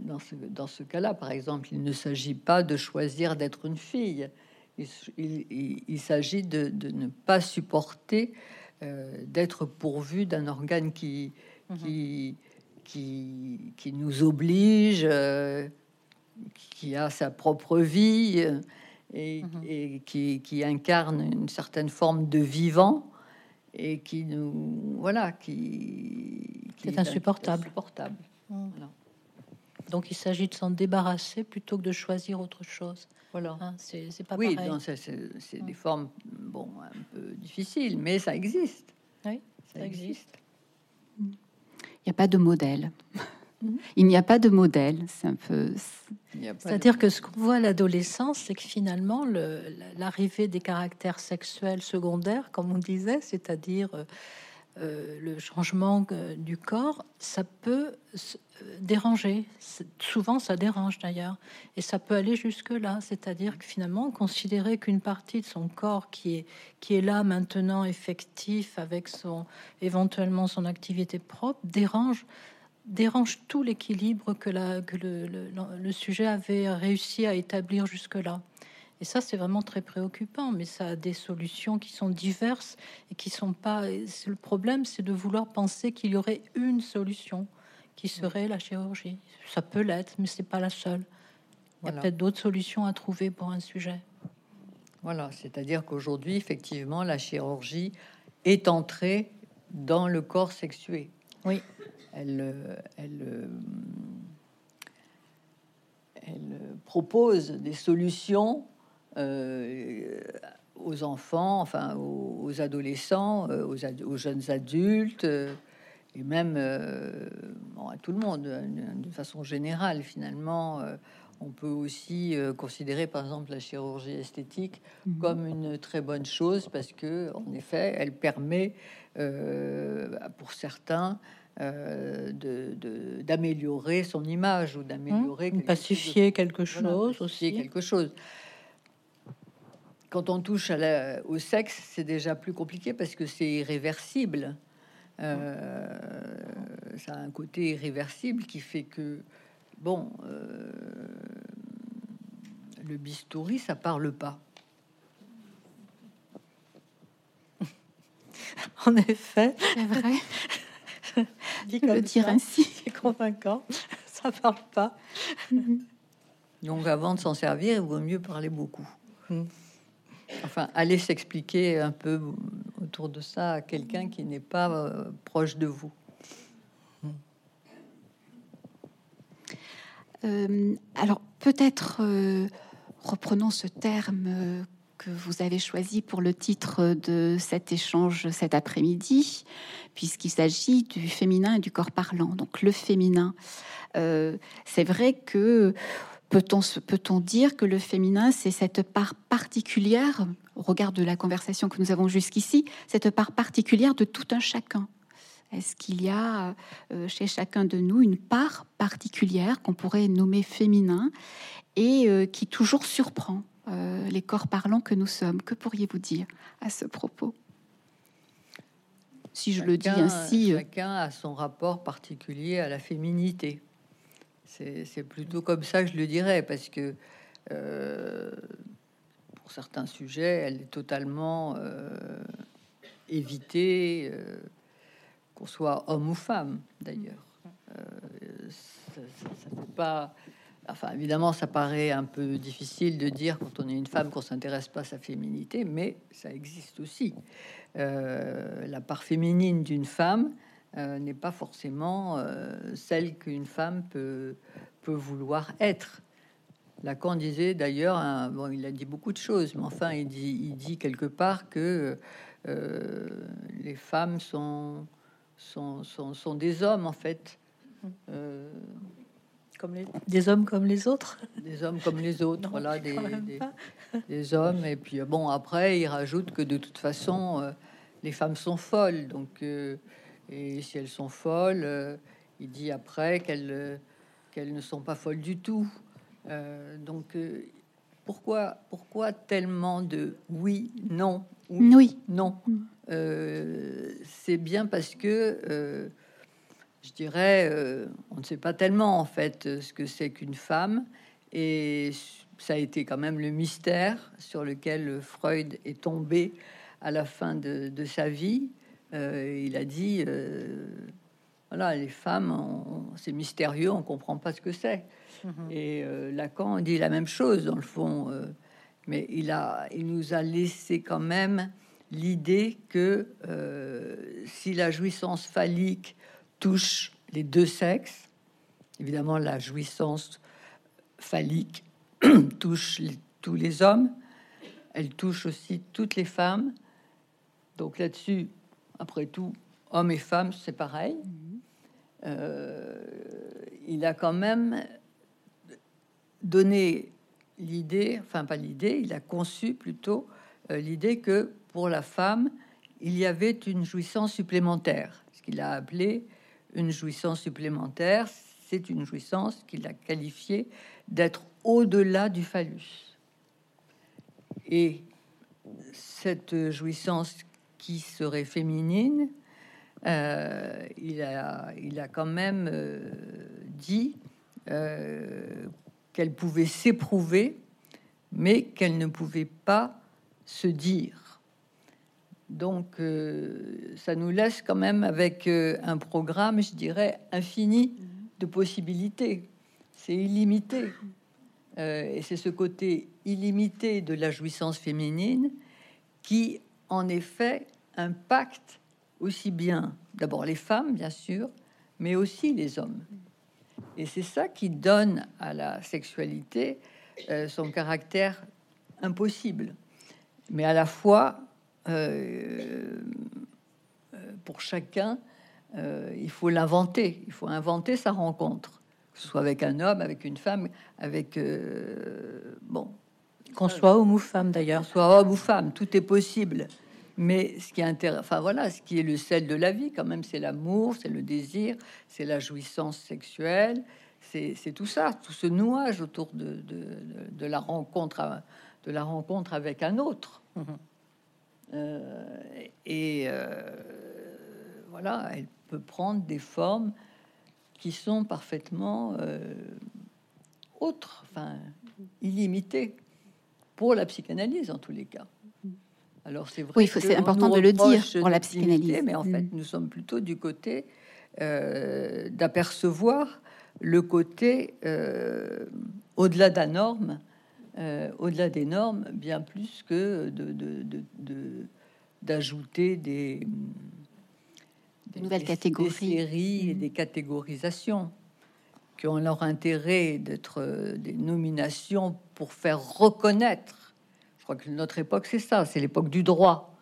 dans ce, dans ce cas-là, par exemple, il ne s'agit pas de choisir d'être une fille, il, s'agit de, ne pas supporter euh, d'être pourvu d'un organe qui, mhm. qui, qui, nous oblige, euh, qui a sa propre vie euh, et, qui, qui, incarne une certaine forme de vivant et qui nous voilà qui, est insupportable. insupportable. Mhm. Donc il s'agit de s'en débarrasser plutôt que de choisir autre chose. Voilà. Hein, c'est pas oui, c'est des formes bon un peu difficiles, mais ça existe. Oui, ça, existe. Il n'y a pas de modèle. Il n'y a pas de modèle. C'est un peu. C'est-à-dire que ce qu'on voit à l'adolescence, c'est que finalement, l'arrivée des caractères sexuels secondaires, comme on disait, c'est-à-dire euh, euh, le changement euh, du corps, ça peut déranger. Souvent, ça dérange d'ailleurs. Et ça peut aller jusque-là. C'est-à-dire que finalement, considérer qu'une partie de son corps qui est, qui est là maintenant, effectif, avec son, éventuellement son activité propre, dérange dérange tout l'équilibre que, le, sujet avait réussi à établir jusque-là. Et ça, c'est vraiment très préoccupant, mais ça a des solutions qui sont diverses et qui sont pas. Le problème, c'est de vouloir penser qu'il y aurait une solution qui serait la chirurgie. Ça peut l'être, mais c'est pas la seule. Il y a peut-être d'autres solutions à trouver pour un sujet. Voilà, c'est-à-dire qu'aujourd'hui, effectivement, la chirurgie est entrée dans le corps sexué. Oui elle, elle, elle propose des solutions euh, aux enfants, enfin aux, adolescents, euh, aux, jeunes adultes, euh, et même à tout le monde, de façon générale, finalement. on peut aussi considérer, par exemple, la chirurgie esthétique mhm. comme une très bonne chose parce que, en effet, elle permet, pour certains, euh, d'améliorer son image ou d'améliorer mmh, pacifier quelque chose aussi quelque chose quand on touche au sexe c'est déjà plus compliqué parce que c'est irréversible euh, ça a un côté irréversible qui fait que bon euh, le bistouri ça parle pas en effet c'est vrai dit comme le dire ainsi, c'est convaincant. Ça parle pas. Donc, avant de s'en servir, il vaut mieux parler beaucoup. Mm. Enfin, aller s'expliquer un peu autour de ça à quelqu'un qui n'est pas euh, proche de vous. Euh, alors, peut-être euh, reprenons ce terme que vous avez choisi pour le titre de cet échange cet après-midi, puisqu'il s'agit du féminin et du corps parlant. Donc le féminin, c'est vrai que peut-on peut-on dire que le féminin, c'est cette part particulière, au regard de la conversation que nous avons jusqu'ici, cette part particulière de tout un chacun? Est-ce qu'il y a euh, chez chacun de nous une part particulière qu'on pourrait nommer féminin et euh, qui toujours surprend euh, les corps parlants que nous sommes? Que pourriez-vous dire à ce propos? Si je le dis ainsi. Euh, chacun a son rapport particulier à la féminité. C'est plutôt comme ça que je le dirais, parce que euh, pour certains sujets, elle est totalement évitée, qu'on soit homme ou femme d'ailleurs. ça fait pas Enfin, évidemment, ça paraît un peu difficile de dire quand on est une femme qu'on s'intéresse pas à sa féminité, mais ça existe aussi. Euh, la part féminine d'une femme euh, n'est pas forcément euh, celle qu'une femme peut, peut vouloir être. Lacan disait d'ailleurs, bon, il a dit beaucoup de choses, mais enfin, il dit, il dit quelque part que les femmes sont, sont, sont, sont, des hommes en fait des hommes comme les autres. Des hommes comme les autres, voilà, des, des, hommes. Et puis bon, après, il rajoute que de toute façon, euh, les femmes sont folles. Donc, euh, et si elles sont folles, euh, il dit après qu'elles qu'elles ne sont pas folles du tout. donc, pourquoi, pourquoi tellement de oui, non, oui, non? Mm. C'est bien parce que je dirais, euh, on ne sait pas tellement en fait ce que c'est qu'une femme, et ça a été quand même le mystère sur lequel Freud est tombé à la fin de, sa vie. Euh, il a dit, euh, voilà, les femmes, c'est mystérieux, on comprend pas ce que c'est. Mm-hmm. Et Lacan dit la même chose dans le fond, mais il a, il nous a laissé quand même l'idée que si la jouissance phallique touche les deux sexes. Évidemment, la jouissance phallique touche tous les hommes. Elle touche aussi toutes les femmes. Donc là-dessus, après tout, hommes et femmes, c'est pareil. il a quand même donné l'idée, enfin pas l'idée, il a conçu plutôt l'idée que pour la femme, il y avait une jouissance supplémentaire, ce qu'il a appelé une jouissance supplémentaire. C'est une jouissance qu'il a qualifiée d'être au-delà du phallus. Et cette jouissance qui serait féminine, euh, il, a, il a quand même euh, dit euh, qu'elle pouvait s'éprouver, mais qu'elle ne pouvait pas se dire. Donc, ça nous laisse quand même avec un programme, je dirais, infini de possibilités. C'est illimité. Et c'est ce côté illimité de la jouissance féminine qui, en effet, impacte aussi bien, d'abord les femmes, bien sûr, mais aussi les hommes. Et c'est ça qui donne à la sexualité son caractère impossible, mais à la fois euh, euh, pour chacun, euh, il faut l'inventer. Il faut inventer sa rencontre, que ce soit avec un homme, avec une femme, avec bon, qu'on soit homme ou femme d'ailleurs, soit homme ou femme, tout est possible. Mais ce qui est intéressant, enfin voilà, ce qui est le sel de la vie, quand même, c'est l'amour, c'est le désir, c'est la jouissance sexuelle, c'est tout ça, tout ce nouage autour de, de, de, la rencontre, de la rencontre avec un autre. Mhm. Euh, et euh, voilà, elle peut prendre des formes qui sont parfaitement euh, autres, enfin illimitées pour la psychanalyse en tous les cas. Alors c'est vrai. Oui, c'est important de le dire pour la psychanalyse. Mais en fait, mm. nous sommes plutôt du côté d'apercevoir le côté au-delà de la norme euh, au-delà des normes, bien plus que d'ajouter de, des, des, nouvelles catégories, des séries et mmh. des catégorisations qui ont leur intérêt d'être euh, des nominations pour faire reconnaître. Je crois que notre époque, c'est ça, c'est l'époque du droit.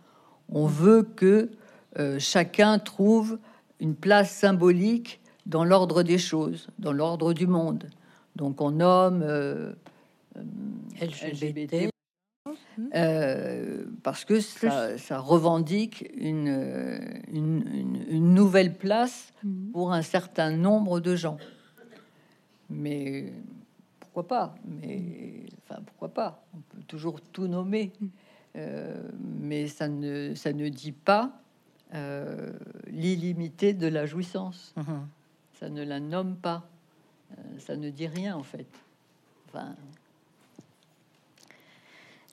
On veut que euh, chacun trouve une place symbolique dans l'ordre des choses, dans l'ordre du monde. Donc on nomme LGBT, euh, parce que ça, revendique une, une, nouvelle place mhm. pour un certain nombre de gens. Mais pourquoi pas? Mais enfin, pourquoi pas? On peut toujours tout nommer, mhm. euh, mais ça ne, ça ne dit pas euh, l'illimité de la jouissance. Mhm. Ça ne la nomme pas. ça ne dit rien en fait. Enfin,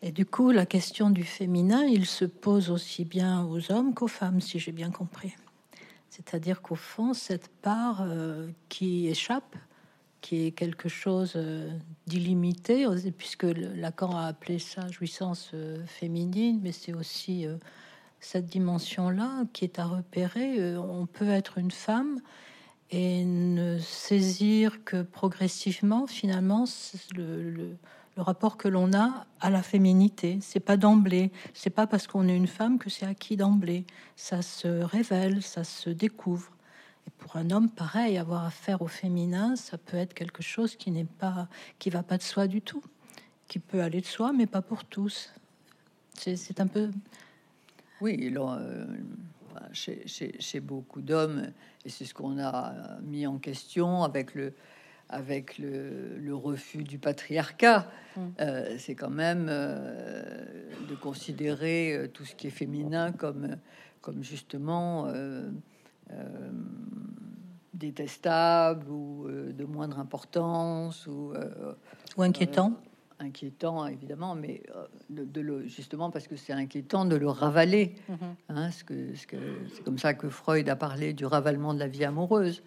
et du coup, la question du féminin, il se pose aussi bien aux hommes qu'aux femmes, si j'ai bien compris. C'est-à-dire qu'au fond, cette part euh, qui échappe, qui est quelque chose euh, d'illimité, puisque l'accord a appelé ça jouissance euh, féminine, mais c'est aussi cette dimension-là qui est à repérer. on peut être une femme et ne saisir que progressivement, finalement, le le rapport que l'on a à la féminité. C'est pas d'emblée, c'est pas parce qu'on est une femme que c'est acquis d'emblée. Ça se révèle, ça se découvre. Et pour un homme, pareil, avoir affaire au féminin, ça peut être quelque chose qui n'est pas, qui va pas de soi du tout, qui peut aller de soi, mais pas pour tous. C'est un peu. Oui, euh, chez, chez, beaucoup d'hommes, et c'est ce qu'on a mis en question avec le, avec le, refus du patriarcat, mm. euh, c'est quand même euh, de considérer euh, tout ce qui est féminin comme, comme justement détestable ou de moindre importance ou, ou inquiétant. inquiétant évidemment, mais de, le, justement parce que c'est inquiétant de le ravaler. Hein, ce que, ce que, c'est comme ça que Freud a parlé du ravalement de la vie amoureuse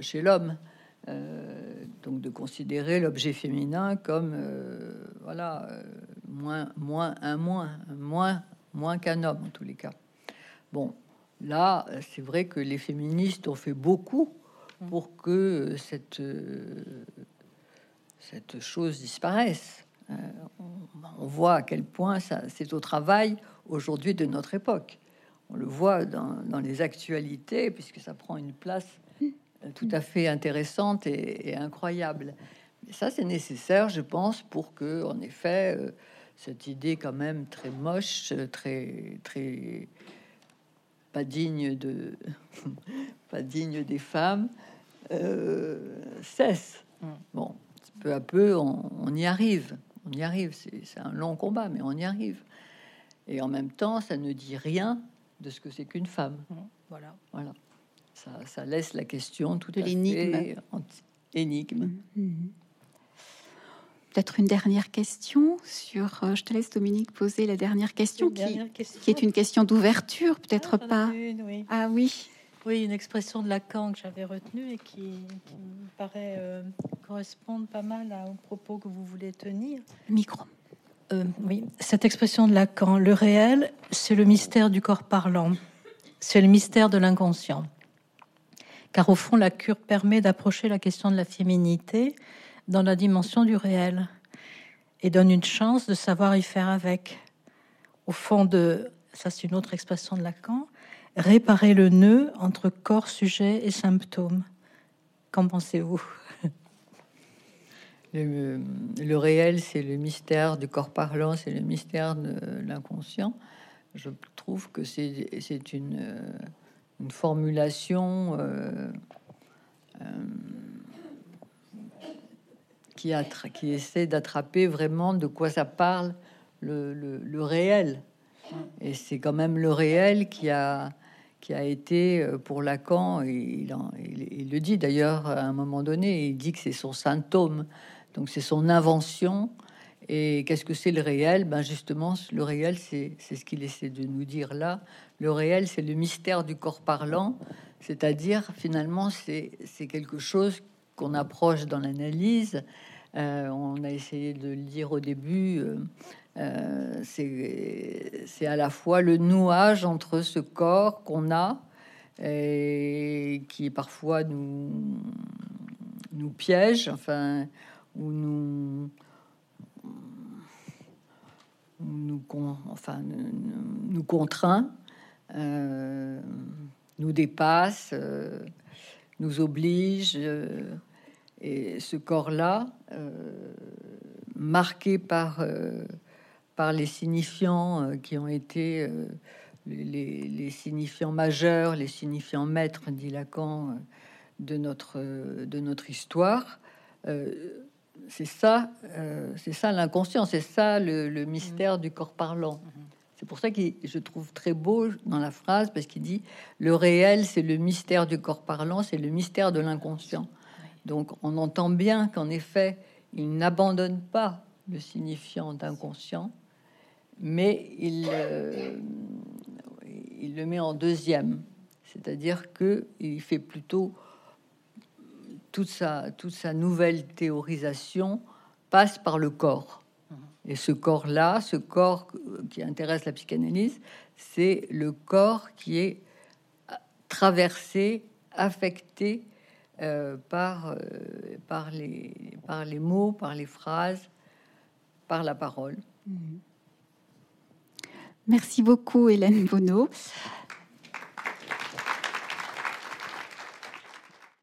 chez l'homme. Euh, donc de considérer l'objet féminin comme euh, voilà euh, moins moins un moins moins moins qu'un homme en tous les cas. Bon, là c'est vrai que les féministes ont fait beaucoup pour que cette cette chose disparaisse. on, voit à quel point c'est au travail aujourd'hui de notre époque. On le voit dans, dans les actualités puisque ça prend une place tout à fait intéressante et, incroyable. Mais ça, c'est nécessaire, je pense, pour que, en effet, euh, cette idée quand même très moche, très, très pas digne de, pas digne des femmes, euh, cesse. Mm. Bon, peu à peu, on, y arrive. On y arrive. C'est un long combat, mais on y arrive. Et en même temps, ça ne dit rien de ce que c'est qu'une femme. Mm. Voilà. Voilà. Ça, laisse la question tout de l'énigme. Énigme. Mm. Peut-être une dernière question sur. Euh, je te laisse Dominique poser la dernière question, qui, qui, est une question d'ouverture, peut-être ah, pas. Ah oui. Oui, une expression de Lacan que j'avais retenue et qui, me paraît euh, correspondre pas mal aux propos que vous voulez tenir. Micro. Euh, oui, cette expression de Lacan, le réel, c'est le mystère du corps parlant, c'est le mystère de l'inconscient. Car au fond, la cure permet d'approcher la question de la féminité dans la dimension du réel et donne une chance de savoir y faire avec. Au fond de, ça c'est une autre expression de Lacan, réparer le nœud entre corps, sujet et symptômes. Qu'en pensez-vous? Le, réel, c'est le mystère du corps parlant, c'est le mystère de l'inconscient. Je trouve que c'est une, une, formulation euh, euh, qui, qui essaie d'attraper vraiment de quoi ça parle, le, le, réel. Et c'est quand même le réel qui a, qui a été euh, pour Lacan, et il, il, le dit d'ailleurs à un moment donné, il dit que c'est son symptôme, donc c'est son invention. Et qu'est-ce que c'est le réel? Ben justement, le réel, c'est ce qu'il essaie de nous dire là. Le réel, c'est le mystère du corps parlant, c'est-à-dire finalement, c'est quelque chose qu'on approche dans l'analyse on a essayé de le dire au début. Euh, euh, c'est à la fois le nouage entre ce corps qu'on a et qui parfois nous piège, enfin, ou nous, contraint, nous dépasse, nous oblige. Et ce corps-là, euh, marqué par, euh, par les signifiants euh, qui ont été les, les, signifiants majeurs, les signifiants maîtres, dit Lacan, de notre, de notre histoire, c'est ça, c'est ça l'inconscient, c'est ça le, mystère du corps parlant. C'est pour ça que je trouve très beau dans la phrase, parce qu'il dit le réel, c'est le mystère du corps parlant, c'est le mystère de l'inconscient. Donc on entend bien qu'en effet, il n'abandonne pas le signifiant d'inconscient, mais il, euh, il le met en deuxième, c'est-à-dire que il fait plutôt toute sa, toute sa nouvelle théorisation passe par le corps. Et ce corps-là, ce corps qui intéresse la psychanalyse, c'est le corps qui est traversé, affecté euh, par, euh, par, les, par les mots, par les phrases, par la parole. Merci beaucoup, Hélène Bonneau.